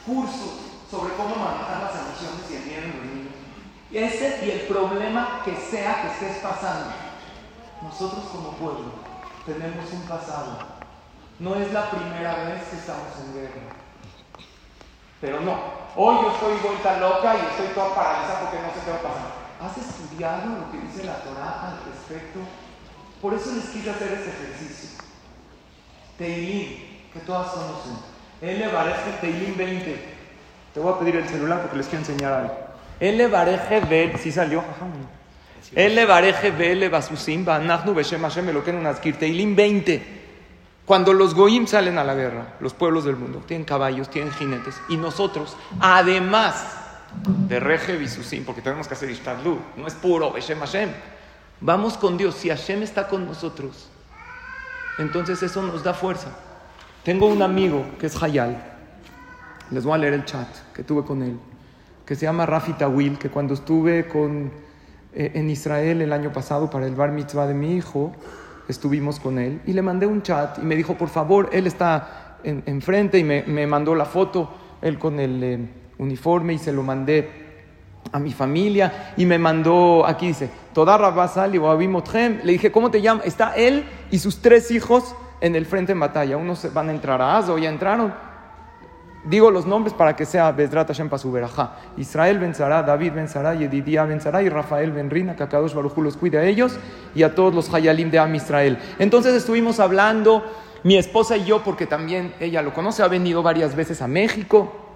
cursos sobre cómo manejar las emociones y el miedo en los niños. Ese y el problema que sea que estés pasando. Nosotros como pueblo tenemos un pasado. No es la primera vez que estamos en guerra. Pero no, hoy yo estoy vuelta loca y estoy toda paralizada porque no sé qué va a pasar. ¿Has estudiado lo que dice la Torah al respecto? Por eso les quise hacer este ejercicio. Teilim, que todas conocen. Él le Teilim 20. Te voy a pedir el celular porque les quiero enseñar algo. Él le bareje si salió. Él le bareje le basusim, banachnu, beshem Hashem, me lo quieren. Teilim 20. Cuando los goyim salen a la guerra, los pueblos del mundo, tienen caballos, tienen jinetes, y nosotros, además de reje bisusim, porque tenemos que hacer ishtadlu, no es puro beshem Hashem, vamos con Dios. Si Hashem está con nosotros, entonces eso nos da fuerza. Tengo un amigo que es Hayal, les voy a leer el chat que tuve con él, que se llama Rafi Tawil, que cuando estuve con, eh, en Israel el año pasado para el bar mitzvah de mi hijo, estuvimos con él y le mandé un chat y me dijo, por favor, él está en- enfrente y me, me mandó la foto, él con el eh, uniforme y se lo mandé a mi familia y me mandó, aquí dice, Toda Rabasal y. Le dije, ¿cómo te llamas? Está él y sus tres hijos en el frente en batalla. Unos van a entrar a Azo, ya entraron. Digo los nombres para que sea Bezrat Hashem para su verajá. Israel Ben Sará, David Ben Sará, Yedidia Ben Sará y Rafael Ben Rina, que Akadosh los cuide a ellos y a todos los Hayalim de Am Israel. Entonces estuvimos hablando, mi esposa y yo, porque también ella lo conoce, ha venido varias veces a México.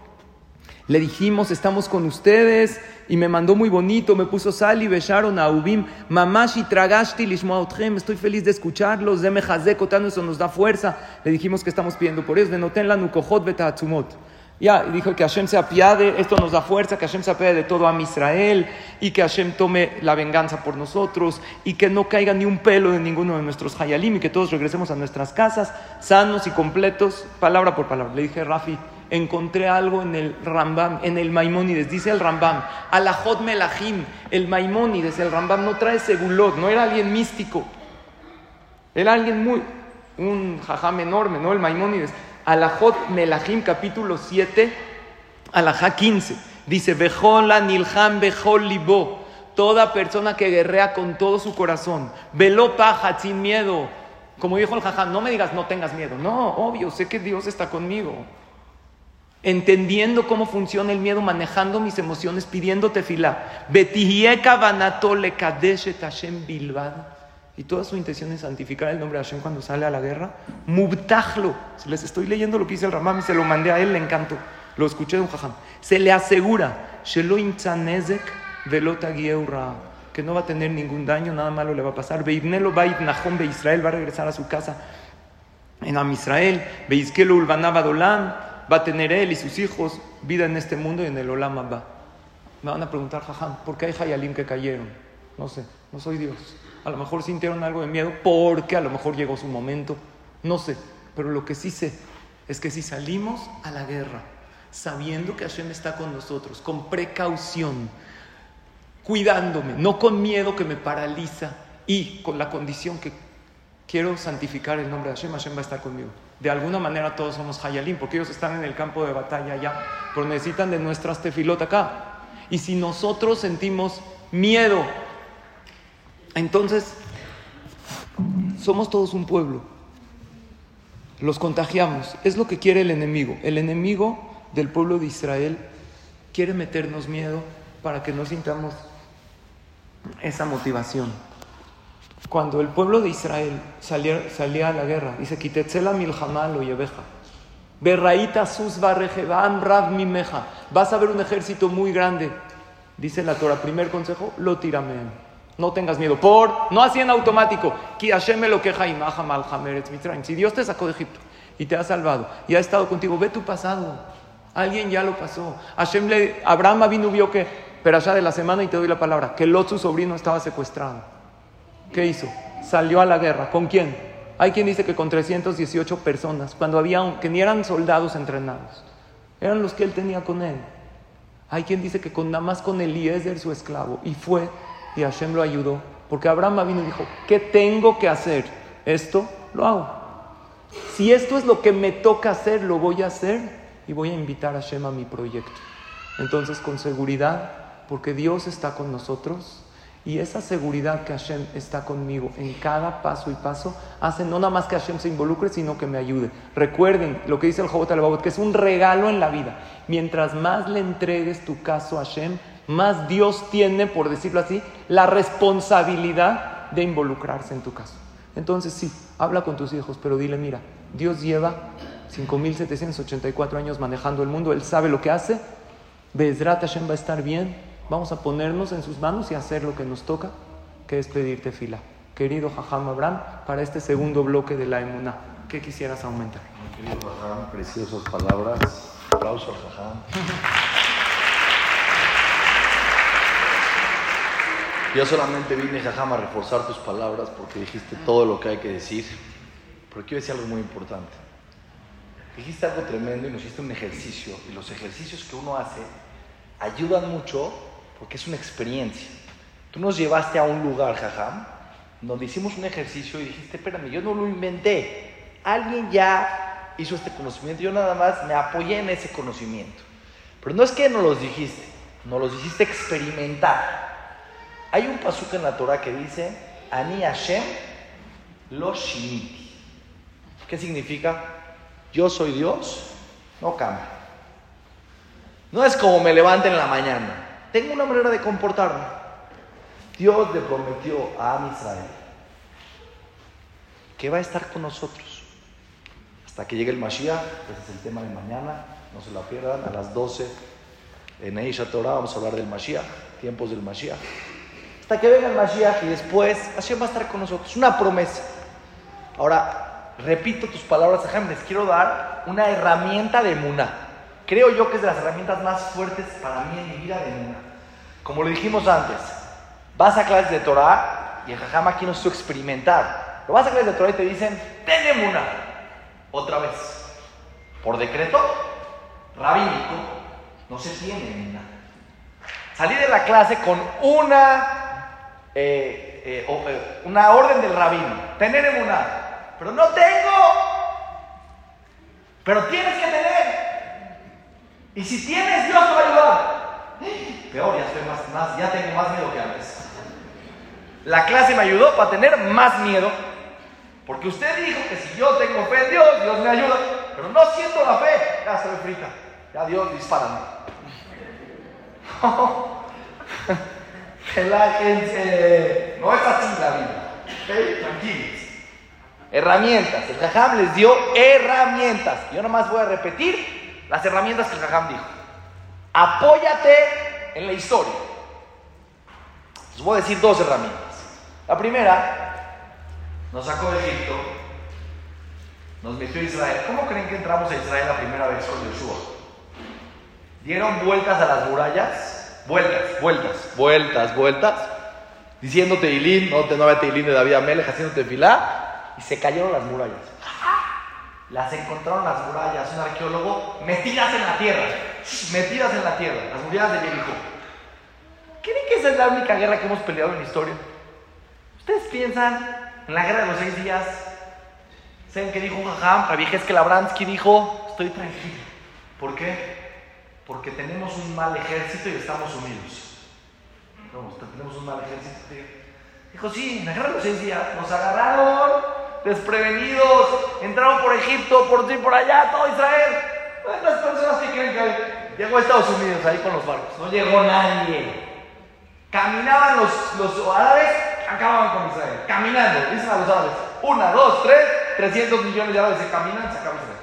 Le dijimos, estamos con ustedes, y me mandó muy bonito, me puso Sali, Besharon, Aubim, Mamashi, Tragashti, Lishmoautchem, estoy feliz de escucharlos, Deme Hazek, Otanu, eso nos da fuerza. Le dijimos que estamos pidiendo por eso, de noten la Nukojot, Betatzumot. Ya, dijo que Hashem se apiade, esto nos da fuerza, que Hashem se apiade de todo a Israel, y que Hashem tome la venganza por nosotros, y que no caiga ni un pelo de ninguno de nuestros Hayalim, y que todos regresemos a nuestras casas, sanos y completos, palabra por palabra. Le dije, Rafi, encontré algo en el Rambam, en el Maimónides. Dice el Rambam, Alajot Melahim, el Maimónides, el Rambam no trae segulot, no era alguien místico. Era alguien muy, un jajam enorme, ¿no? El Maimónides. Alajot Melahim, capítulo 7, Alajá 15. Dice, Bejola Nilham Bejol Libo. Toda persona que guerrea con todo su corazón. Veló paja, sin miedo. Como dijo el jajam, no me digas no tengas miedo. No, obvio, sé que Dios está conmigo. Entendiendo cómo funciona el miedo, manejando mis emociones, pidiendo tefilá. Y toda su intención es santificar el nombre de Hashem cuando sale a la guerra. Mubtajlo. Les estoy leyendo lo que dice el Ramam y se lo mandé a él, le encantó. Lo escuché de un jajam. Se le asegura, que no va a tener ningún daño, nada malo le va a pasar. Beidnelo Bait Nahom Israel va a regresar a su casa en Am Israel. Beizkelo Ulbanaba Dolam va a tener él y sus hijos vida en este mundo y en el Olam va. Me van a preguntar, jajam, ¿por qué hay Hayalim que cayeron? No sé, no soy Dios. A lo mejor sintieron algo de miedo porque a lo mejor llegó su momento. No sé, pero lo que sí sé es que si salimos a la guerra sabiendo que Hashem está con nosotros, con precaución, cuidándome, no con miedo que me paraliza y con la condición que quiero santificar el nombre de Hashem, Hashem va a estar conmigo. De alguna manera todos somos Hayalim, porque ellos están en el campo de batalla allá, pero necesitan de nuestras tefilot acá. Y si nosotros sentimos miedo, entonces somos todos un pueblo. Los contagiamos. Es lo que quiere el enemigo. El enemigo del pueblo de Israel quiere meternos miedo para que no sintamos esa motivación. Cuando el pueblo de Israel salía, a la guerra, dice, Quitetzela milhamal o yebeja. Berraita sus rav mimeja. Vas a ver un ejército muy grande. Dice la Torah, primer consejo, lo tirame. No tengas miedo. Por, no así en automático. lo Si Dios te sacó de Egipto y te ha salvado y ha estado contigo, ve tu pasado. Alguien ya lo pasó. Hashem le, Abraham vino vio que pero allá de la semana y te doy la palabra, que Lot, su sobrino, estaba secuestrado. ¿Qué hizo? Salió a la guerra. ¿Con quién? Hay quien dice que con 318 personas, cuando había, que ni eran soldados entrenados, eran los que él tenía con él. Hay quien dice que con, nada más con Eliezer, su esclavo, y fue, y Hashem lo ayudó, porque Abraham vino y dijo, ¿qué tengo que hacer? Esto lo hago. Si esto es lo que me toca hacer, lo voy a hacer y voy a invitar a Hashem a mi proyecto. Entonces, con seguridad, porque Dios está con nosotros y esa seguridad que Hashem está conmigo en cada paso y paso hace no nada más que Hashem se involucre, sino que me ayude. Recuerden lo que dice el Jobot al que es un regalo en la vida. Mientras más le entregues tu caso a Hashem, más Dios tiene, por decirlo así, la responsabilidad de involucrarse en tu caso. Entonces sí, habla con tus hijos, pero dile, mira, Dios lleva 5.784 años manejando el mundo, Él sabe lo que hace, Bezrat Hashem va a estar bien, Vamos a ponernos en sus manos y hacer lo que nos toca, que es pedirte fila. Querido Jajam Abraham, para este segundo bloque de la emuná, ¿qué quisieras aumentar? Querido Jajam, preciosas palabras. Aplausos, Jajam. Yo solamente vine, Jajam, a reforzar tus palabras porque dijiste todo lo que hay que decir. Pero quiero decir algo muy importante. Dijiste algo tremendo y nos hiciste un ejercicio. Y los ejercicios que uno hace ayudan mucho porque es una experiencia. Tú nos llevaste a un lugar, jajam, donde hicimos un ejercicio y dijiste, espérame, yo no lo inventé. Alguien ya hizo este conocimiento, yo nada más me apoyé en ese conocimiento. Pero no es que nos los dijiste, nos los hiciste experimentar. Hay un pasuk en la Torah que dice, Ani Hashem lo shiniti. ¿Qué significa? Yo soy Dios, no cambia. No es como me levanten en la mañana tengo una manera de comportarme. Dios le prometió a Israel que va a estar con nosotros hasta que llegue el Mashiach. Ese es el tema de mañana, no se la pierdan. A las 12 en Eisha Torah vamos a hablar del Mashiach, tiempos del Mashiach. Hasta que venga el Mashiach y después Hashem va a estar con nosotros. Una promesa. Ahora, repito tus palabras, Hashem, les quiero dar una herramienta de Muna creo yo que es de las herramientas más fuertes para mí en mi vida de Muna. Como lo dijimos antes, vas a clases de Torah y el Jajam aquí nos hizo experimentar. Lo vas a clases de Torah y te dicen, ten Muna, otra vez. Por decreto, rabínico no se tiene emuná. Salí de la clase con una, eh, eh, eh, una orden del rabino, tener emuná, pero no tengo. Pero tienes que tener. Y si tienes, Dios te va a ayudar. Peor, ya, estoy más, más, ya tengo más miedo que antes. La clase me ayudó para tener más miedo. Porque usted dijo que si yo tengo fe en Dios, Dios me ayuda. Pero no siento la fe. Ya estoy frita. Ya Dios, dispárame. [laughs] Relájense. No es así la vida. Tranquilos. Herramientas. El Jajam les dio herramientas. Yo nomás voy a repetir las herramientas que el Jajam dijo. Apóyate en la historia. Les voy a decir dos herramientas. La primera, nos sacó de Egipto, nos metió a Israel. ¿Cómo creen que entramos a Israel la primera vez con Yeshua? Dieron vueltas a las murallas, vueltas, vueltas, vueltas, vueltas, diciendo Teilín, no, no había Teilín de David Amelech, haciendo tefilá, y se cayeron las murallas. Las encontraron las murallas, un arqueólogo, metidas en la tierra, metidas en la tierra, las murallas de Jericó. ¿Creen que esa es la única guerra que hemos peleado en la historia? ¿Ustedes piensan en la guerra de los seis días? ¿Saben qué dijo Jajam? Rabbi que Labransky dijo, estoy tranquilo. ¿Por qué? Porque tenemos un mal ejército y estamos unidos. No, tenemos un mal ejército. Dijo, sí, en la guerra de los seis días nos agarraron desprevenidos, entraron por Egipto, por por allá, todo Israel. Las personas que creen que llegó a Estados Unidos ahí con los barcos, no llegó nadie. Caminaban los, los árabes acababan con Israel, caminando, dicen a los árabes, una, dos, tres, 300 millones de árabes se caminan, se acaba Israel.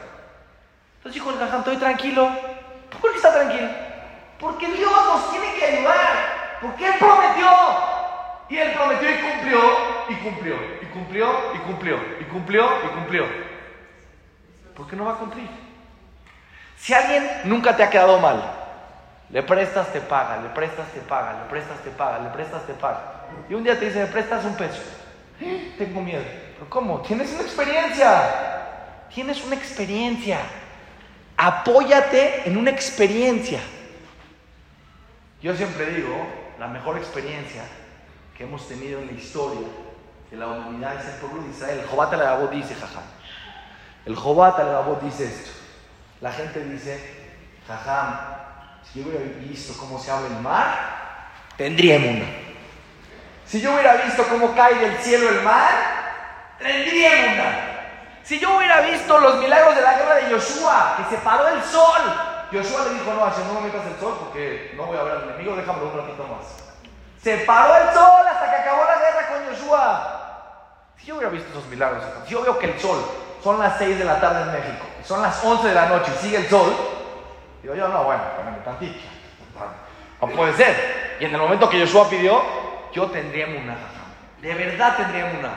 Entonces dijo el Jajam, estoy tranquilo. ¿Por qué está tranquilo? Porque Dios nos tiene que ayudar, porque Él prometió. Y Él prometió y cumplió, y cumplió, y cumplió, y cumplió, y cumplió, y cumplió. ¿Por qué no va a cumplir? Si alguien nunca te ha quedado mal, le prestas, te paga, le prestas, te paga, le prestas, te paga, le prestas, te paga. Y un día te dice, me prestas un peso. Tengo miedo. ¿Pero cómo? Tienes una experiencia. Tienes una experiencia. Apóyate en una experiencia. Yo siempre digo, la mejor experiencia que hemos tenido en la historia de la humanidad es el pueblo de Israel. El Jobat al dice, jaja. El Jobat al dice esto. La gente dice, jajam, si yo hubiera visto cómo se abre el mar, tendría una. Si yo hubiera visto cómo cae del cielo el mar, tendría una. Si yo hubiera visto los milagros de la guerra de Joshua, que se paró el sol, Joshua le dijo, no, Hashem, no me metas el sol porque no voy a ver al enemigo, déjame un ratito más. Se paró el sol hasta que acabó la guerra con Joshua. Si yo hubiera visto esos milagros, si yo veo que el sol son las 6 de la tarde en México, y son las 11 de la noche y sigue el sol, digo yo, no, bueno, espérame tantito. No puede ser. Y en el momento que Joshua pidió, yo tendría una. De verdad tendría una.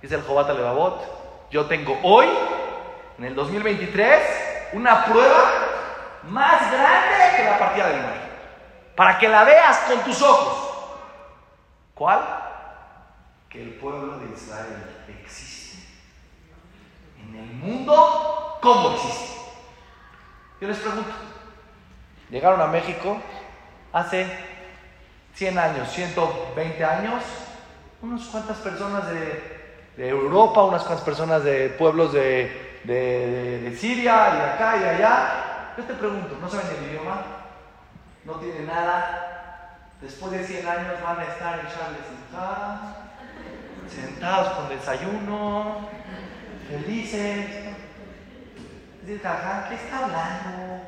Dice el Jobat Levavot, yo tengo hoy, en el 2023, una prueba más grande que la partida del mar. Para que la veas con tus ojos. ¿Cuál? Que el pueblo de Israel existe. En el mundo, ¿cómo existe? Yo les pregunto, llegaron a México hace 100 años, 120 años, unas cuantas personas de, Europa, unas cuantas personas de pueblos de, de, Siria y de acá y de allá. Yo te pregunto, ¿no saben el idioma? ¿No tienen nada? Después de 100 años van a estar en Charles sentados con desayuno, felices. Dice, ¿qué está hablando?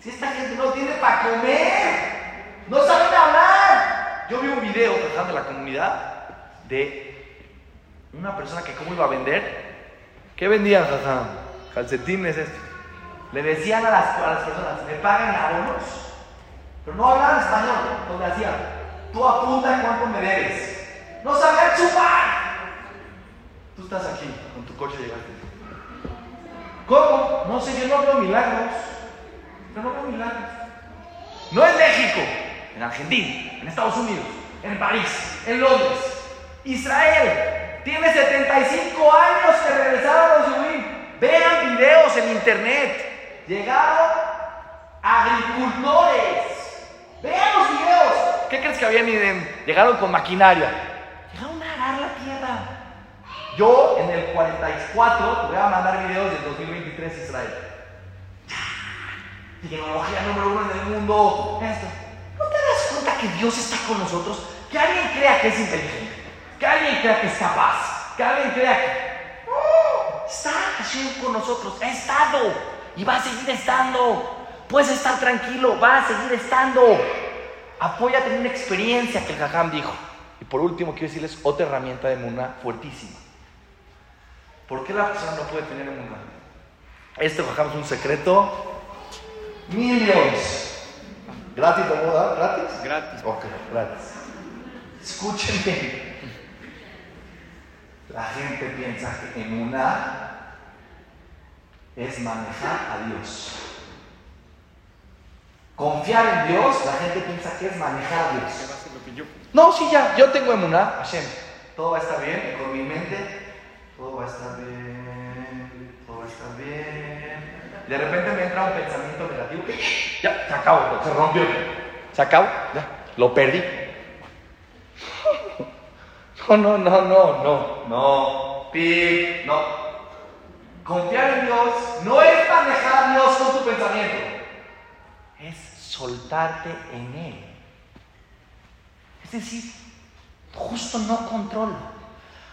Si esta gente no tiene para comer. No saben hablar. Yo vi un video de la comunidad de una persona que cómo iba a vender. ¿Qué vendían, jajam? Calcetines, esto. Le decían a las, personas, me pagan abonos, pero no hablaban español. Donde hacían, tú apunta cuánto me debes. No sabían chupar. Tú estás aquí, con tu coche llegaste. ¿Cómo? No sé, yo no veo milagros. Yo no veo milagros. No es México en Argentina, en Estados Unidos, en París, en Londres. Israel tiene 75 años que regresaron a Yudí. Vean videos en internet. Llegaron agricultores. Vean los videos. ¿Qué crees que habían? Llegaron con maquinaria. Llegaron a arar la tierra. Yo en el 44 te voy a mandar videos del 2023 Israel. Tecnología número uno en el mundo. Esto. ¿No te das cuenta que Dios está con nosotros? Que alguien crea que es inteligente. Que alguien crea que es capaz. Que alguien crea que... ¡Oh! está con nosotros. Ha estado. Y va a seguir estando. Puedes estar tranquilo, va a seguir estando. Apóyate en una experiencia que el Jajam dijo. Y por último, quiero decirles otra herramienta de Muna fuertísima. ¿Por qué la persona no puede tener Muna? Este Jajam es un secreto. Millions. ¿Gratis de moda? ¿Gratis? Gratis. Ok, gratis. Escúchenme. La gente piensa que Muna es manejar a Dios. Confiar en Dios, la gente piensa que es manejar a Dios. No, sí, ya, yo tengo emuná, Hashem. Todo va a estar bien, con mi mente, todo va a estar bien, todo va a estar bien. De repente me entra un pensamiento negativo ya, se acabó, se rompió. Se acabó, ya, lo perdí. [laughs] No, no, no, no, no, no, pi, no. Confiar en Dios no es manejar a Dios con tu pensamiento es soltarte en Él. Es decir, justo no controlo.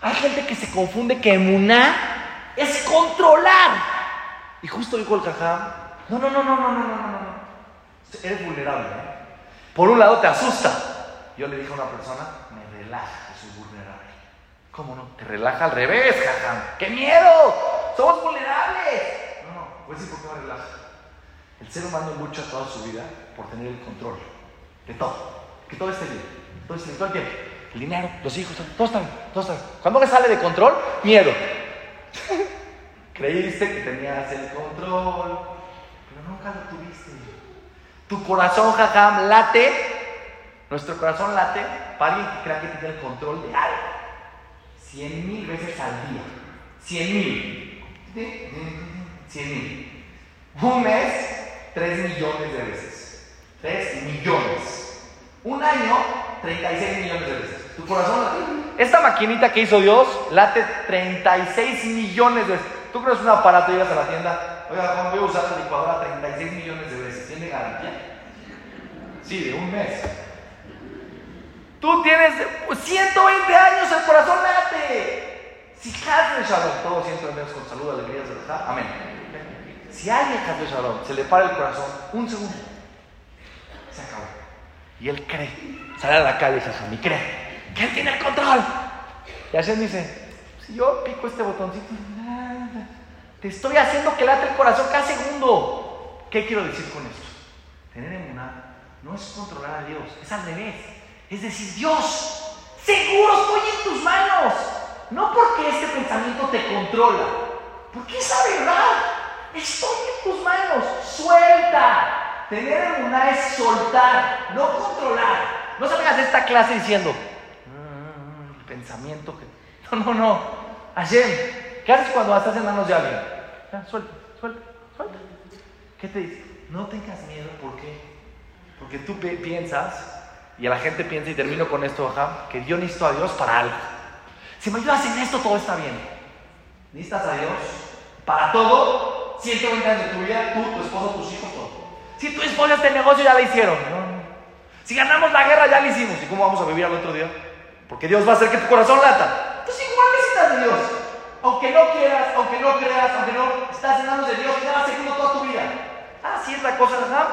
Hay gente que se confunde que emuná es controlar. Y justo dijo el cajá, no, no, no, no, no, no, no, no, no. Eres vulnerable. ¿eh? Por un lado te asusta. Yo le dije a una persona, me relaja que soy vulnerable. ¿Cómo no? Te relaja al revés, cajá. ¡Qué miedo! Somos vulnerables. No, no, pues sí, ¿por qué me relaja? El ser humano lucha toda su vida por tener el control de todo. Que todo esté bien. Todo esté bien, todo el. El dinero, los hijos, todo está bien, todo está bien. Cuando me sale de control, miedo. [laughs] Creíste que tenías el control, pero nunca lo tuviste. Tu corazón, jajam, late. Nuestro corazón late para alguien que crea que tiene el control de algo. Cien mil veces al día. Cien mil. Cien mil. Un mes 3 millones de veces. 3 millones. Un año, 36 millones de veces. Tu corazón late. Esta maquinita que hizo Dios late 36 millones de veces. Tú crees un aparato, llegas a la tienda, oiga, ¿cómo voy a usar la licuadora 36 millones de veces? ¿Tiene garantía? Sí, de un mes. Tú tienes 120 años, el corazón late. Si Hazle Shalom, todos 120 años con salud, alegría, amén. Si alguien cambió Shalom, se le para el corazón, un segundo. Y él cree, sale a la calle y dice, a mí cree, que él tiene el control. Y así dice, si yo pico este botoncito, nada, te estoy haciendo que late el corazón cada segundo. ¿Qué quiero decir con esto? Tener emuná no es controlar a Dios, es al revés. Es decir, Dios, seguro estoy en tus manos. No porque este pensamiento te controla, porque esa verdad Estoy en tus manos, suelta. Tener una es soltar, no controlar. No salgas de esta clase diciendo, mm, el pensamiento que... [laughs] No, no, no. Hashem, ¿qué haces cuando estás en manos de alguien? suelta, suelta, suelta. ¿Qué te dice? No tengas miedo, ¿por qué? Porque tú piensas, y la gente piensa, y termino con esto, ajá, que yo necesito a Dios para algo. Si me ayudas en esto, todo está bien. Necesitas a Dios para todo 120 años de tu vida, tú, tu esposo, tus hijos, todo. Si tu esposa este negocio ya lo hicieron. Si ganamos la guerra ya lo hicimos. ¿Y cómo vamos a vivir al otro día? Porque Dios va a hacer que tu corazón lata. Entonces igual necesitas de Dios. Aunque no quieras, aunque no creas, aunque no estás en manos de Dios, te va segundo toda tu vida. Ah, sí es la cosa, ¿verdad?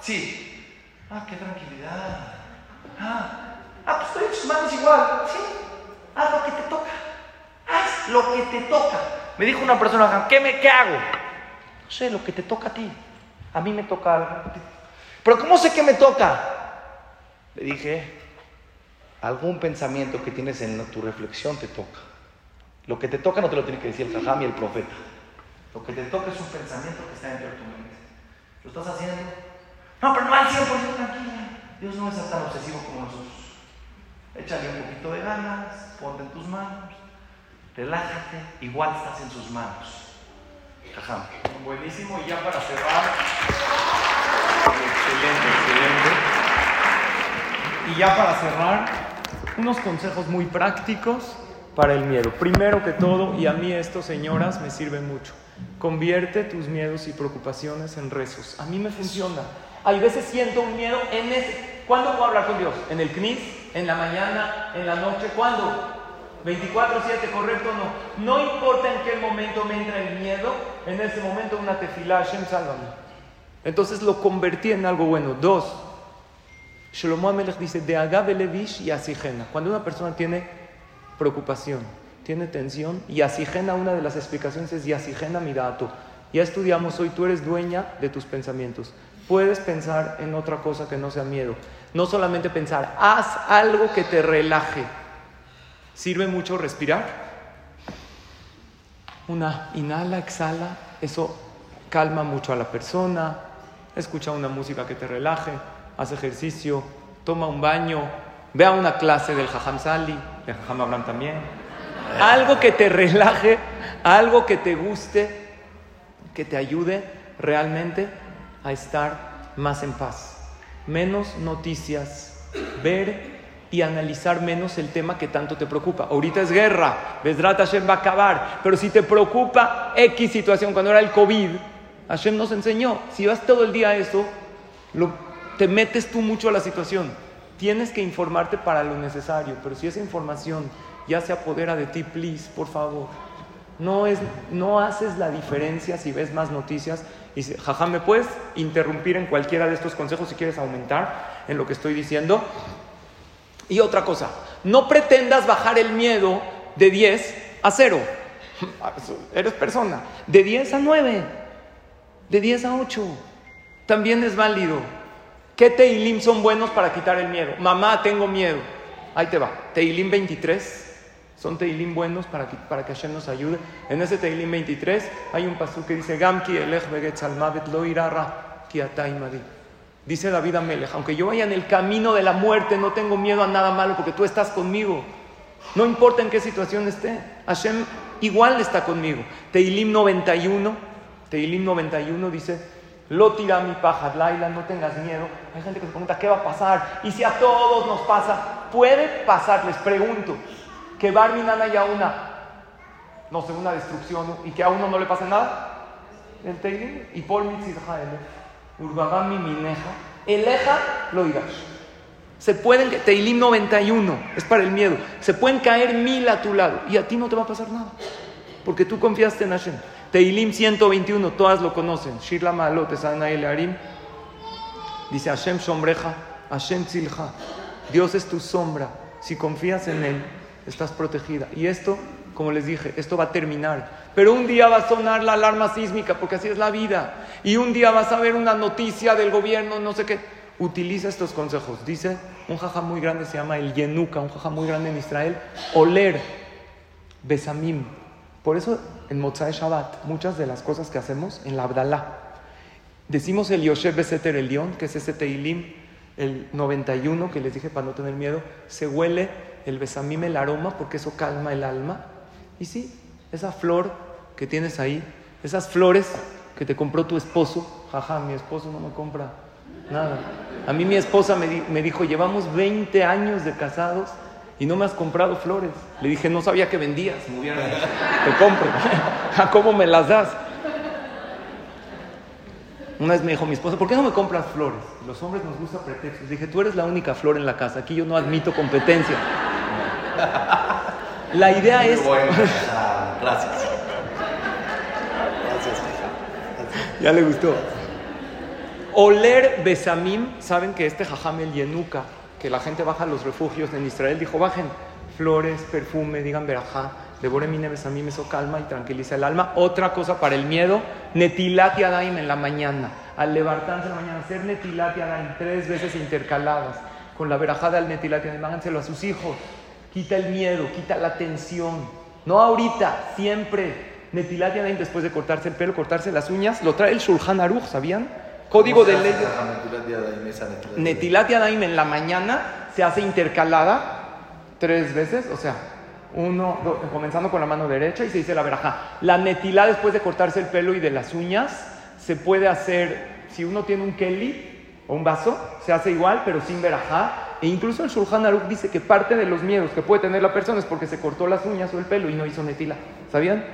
Sí. Ah, qué tranquilidad. Ah, ah, pues estoy en sus manos igual. Sí. Haz lo que te toca. Haz lo que te toca. Me dijo una persona, ¿qué, me, qué hago? No sé, lo que te toca a ti. A mí me toca algo. Pero ¿cómo sé que me toca? Le dije, algún pensamiento que tienes en tu reflexión te toca. Lo que te toca no te lo tiene que decir el jajam y el profeta. Lo que te toca es un pensamiento que está dentro de tu mente. ¿Lo estás haciendo? No, pero no al 100% tranquila. Dios no es tan obsesivo como nosotros. Échale un poquito de ganas, ponte en tus manos, relájate, igual estás en sus manos. Buenísimo, y ya para cerrar. Excelente, excelente. Y ya para cerrar, unos consejos muy prácticos para el miedo. Primero que todo, y a mí esto, señoras, me sirve mucho. Convierte tus miedos y preocupaciones en rezos. A mí me funciona. Hay veces siento un miedo en ese. ¿Cuándo puedo hablar con Dios? ¿En el CNIS? ¿En la mañana? ¿En la noche? ¿Cuándo? 24-7, ¿correcto o no? No importa en qué momento me entra el miedo, en ese momento una tefilá, Hashem, sálvame. Entonces lo convertí en algo bueno. Dos, Shlomo Amelech dice, de Agabe Levish y Asigena. Cuando una persona tiene preocupación, tiene tensión, y Asigena, una de las explicaciones es Yasigena Mirato. Ya estudiamos hoy, tú eres dueña de tus pensamientos. Puedes pensar en otra cosa que no sea miedo. No solamente pensar, haz algo que te relaje. Sirve mucho respirar. Una inhala, exhala, eso calma mucho a la persona. Escucha una música que te relaje, haz ejercicio, toma un baño, ve a una clase del Jajam Sali, del Jajam Abraham también. Algo que te relaje, algo que te guste, que te ayude realmente a estar más en paz. Menos noticias, ver y analizar menos el tema que tanto te preocupa. Ahorita es guerra, Besrat Hashem va a acabar, pero si te preocupa X situación, cuando era el COVID, Hashem nos enseñó, si vas todo el día a eso, te metes tú mucho a la situación. Tienes que informarte para lo necesario, pero si esa información ya se apodera de ti, please, por favor, no, es, no haces la diferencia si ves más noticias. Y jaja, ¿me puedes interrumpir en cualquiera de estos consejos si quieres aumentar en lo que estoy diciendo? Y otra cosa, no pretendas bajar el miedo de 10 a 0. Eres persona. De 10 a 9. De 10 a 8. También es válido. ¿Qué Teilim son buenos para quitar el miedo? Mamá, tengo miedo. Ahí te va. Teilim 23. Son Teilim buenos para que, para que Hashem nos ayude. En ese Teilim 23 hay un pasú que dice: Gamki elech beget salmavet lo irara ki Dice David Amelech, aunque yo vaya en el camino de la muerte, no tengo miedo a nada malo porque tú estás conmigo. No importa en qué situación esté, Hashem igual está conmigo. Teilim 91, Teilim 91 dice, lo tira mi paja, Laila, no tengas miedo. Hay gente que se pregunta, ¿qué va a pasar? Y si a todos nos pasa, puede pasar, les pregunto, que Barminan haya una, no sé, una destrucción y que a uno no le pase nada. El Teilim, y por Mitzidhaele. Urbagami Mineja, Eleja lo irás. Se pueden, Teilim 91, es para el miedo. Se pueden caer mil a tu lado y a ti no te va a pasar nada. Porque tú confiaste en Hashem. Teilim 121, todas lo conocen. Shirla Malot, El Arim. Dice Hashem Sombreja, Hashem Tzilja. Dios es tu sombra. Si confías en Él, estás protegida. Y esto, como les dije, esto va a terminar. Pero un día va a sonar la alarma sísmica, porque así es la vida. Y un día vas a ver una noticia del gobierno, no sé qué. Utiliza estos consejos. Dice un jaja muy grande, se llama el Yenuka, un jaja muy grande en Israel. Oler, Besamim. Por eso en Motzai Shabbat, muchas de las cosas que hacemos en la Abdalá, decimos el Yosef Beseter el León, que es ese Teilim, el 91 que les dije para no tener miedo, se huele el Besamim, el aroma, porque eso calma el alma. Y sí, esa flor que tienes ahí, esas flores que te compró tu esposo, jaja, mi esposo no me compra nada. A mí mi esposa me, dijo, llevamos 20 años de casados y no me has comprado flores. Le dije, no sabía que vendías, me te compro. [laughs] ¿A cómo me las das? Una vez me dijo mi esposa, ¿por qué no me compras flores? Los hombres nos gusta pretextos. Dije, tú eres la única flor en la casa, aquí yo no admito competencia. [laughs] La idea es... Gracias. [laughs] ya le gustó. Oler besamim, saben que este jajam el yenuka, que la gente baja a los refugios en Israel, dijo, bajen flores, perfume, digan verajá, devore mine besamim, eso calma y tranquiliza el alma. Otra cosa para el miedo, netilat yadaim en la mañana. Al levantarse en la mañana, hacer netilat yadaim tres veces intercaladas con la verajá del netilat háganselo a sus hijos. Quita el miedo, quita la tensión. No ahorita, siempre Netilat Yadayim después de cortarse el pelo, cortarse las uñas, lo trae el Shulchan Aruch, ¿sabían? Código de ley. Netilat Yadayim en la mañana se hace intercalada tres veces, o sea, uno, comenzando con la mano derecha y se dice la veraja. La netilá después de cortarse el pelo y de las uñas se puede hacer, si uno tiene un keli, o un vaso, se hace igual, pero sin verajá. E incluso el Shulchan Aruch dice que parte de los miedos que puede tener la persona es porque se cortó las uñas o el pelo y no hizo netila. ¿Sabían?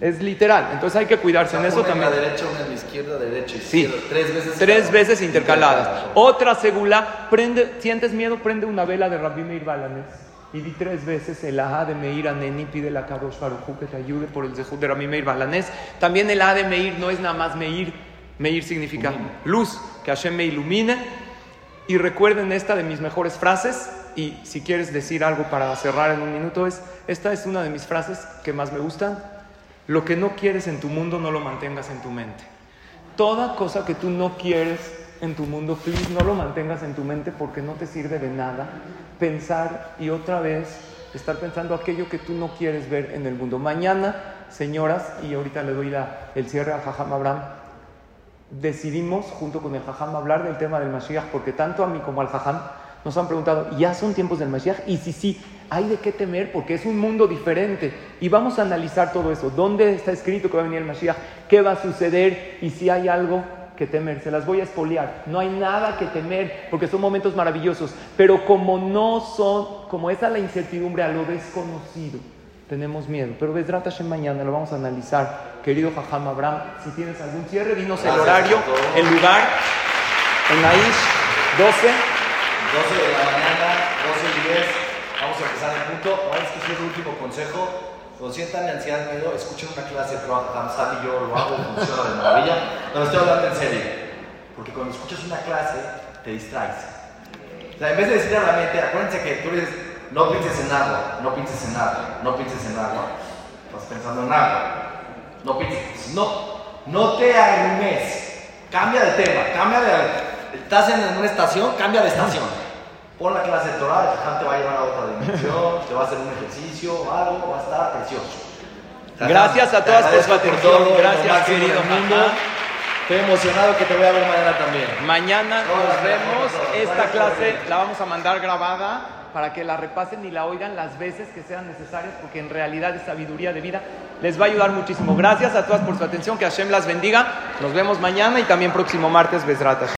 Es literal. Entonces hay que cuidarse en eso una también. En la derecha, una izquierda, derecha, Sí. izquierda. Tres veces. Tres veces intercaladas. Otra segula, prende, sientes miedo, prende una vela de Rabbi Meir Balanes. Y di tres veces el A de Meir Aneni, pide la Kadosh Baruj que te ayude por el Zehut de Rabbi Meir Balanés. También el A de Meir no es nada más Meir. Meir significa luz, que Hashem me ilumine. Y recuerden esta de mis mejores frases. Y si quieres decir algo para cerrar en un minuto, es: esta es una de mis frases que más me gustan. Lo que no quieres en tu mundo, no lo mantengas en tu mente. Toda cosa que tú no quieres en tu mundo, please, no lo mantengas en tu mente porque no te sirve de nada pensar y otra vez estar pensando aquello que tú no quieres ver en el mundo. Mañana, señoras, y ahorita le doy la- el cierre a Jajam Abraham, decidimos junto con el Jajam hablar del tema del Mashiach porque tanto a mí como al Jajam nos han preguntado, ¿ya son tiempos del Mashiach? Y si sí, hay de qué temer porque es un mundo diferente. Y vamos a analizar todo eso. ¿Dónde está escrito que va a venir el Mashiach? ¿Qué va a suceder? Y si hay algo que temer. Se las voy a espoliar. No hay nada que temer porque son momentos maravillosos. Pero como no son, como esa la incertidumbre a lo desconocido, tenemos miedo. Pero Besrat Hashem mañana lo vamos a analizar. Querido Jajam Abraham, si tienes algún cierre, dinos el horario, el lugar, en Aish, 12. 12 de la mañana, 12 y 10. El punto. Ahora es que es el último consejo. Cuando sientan ansiedad, miedo, escuchen una clase de Sam y yo lo hago, funciona de maravilla. No, estoy hablando en serio. Porque cuando escuchas una clase, te distraes. En vez de decirle a la mente, acuérdense que tú dices, no pienses en agua, no pienses en agua, no pienses en agua. Estás pensando en agua. No pienses. No, no te arrumes. Cambia de tema, cambia de. Estás en una estación, cambia de estación. Pon la clase de Torah, el Jajam te va a llevar a otra dimensión, [laughs] te va a hacer un ejercicio, algo, va a estar precioso. Gracias a todas por su atención. todo, Gracias, querido mundo. Jajam. Estoy emocionado que te voy a ver mañana también. Mañana nos vemos. Esta clase la vamos a mandar grabada para que la repasen y la oigan las veces que sean necesarias, porque en realidad es sabiduría de vida. Les va a ayudar muchísimo. Gracias a todas por su atención. Que Hashem las bendiga. Nos vemos mañana y también próximo martes, Besratas.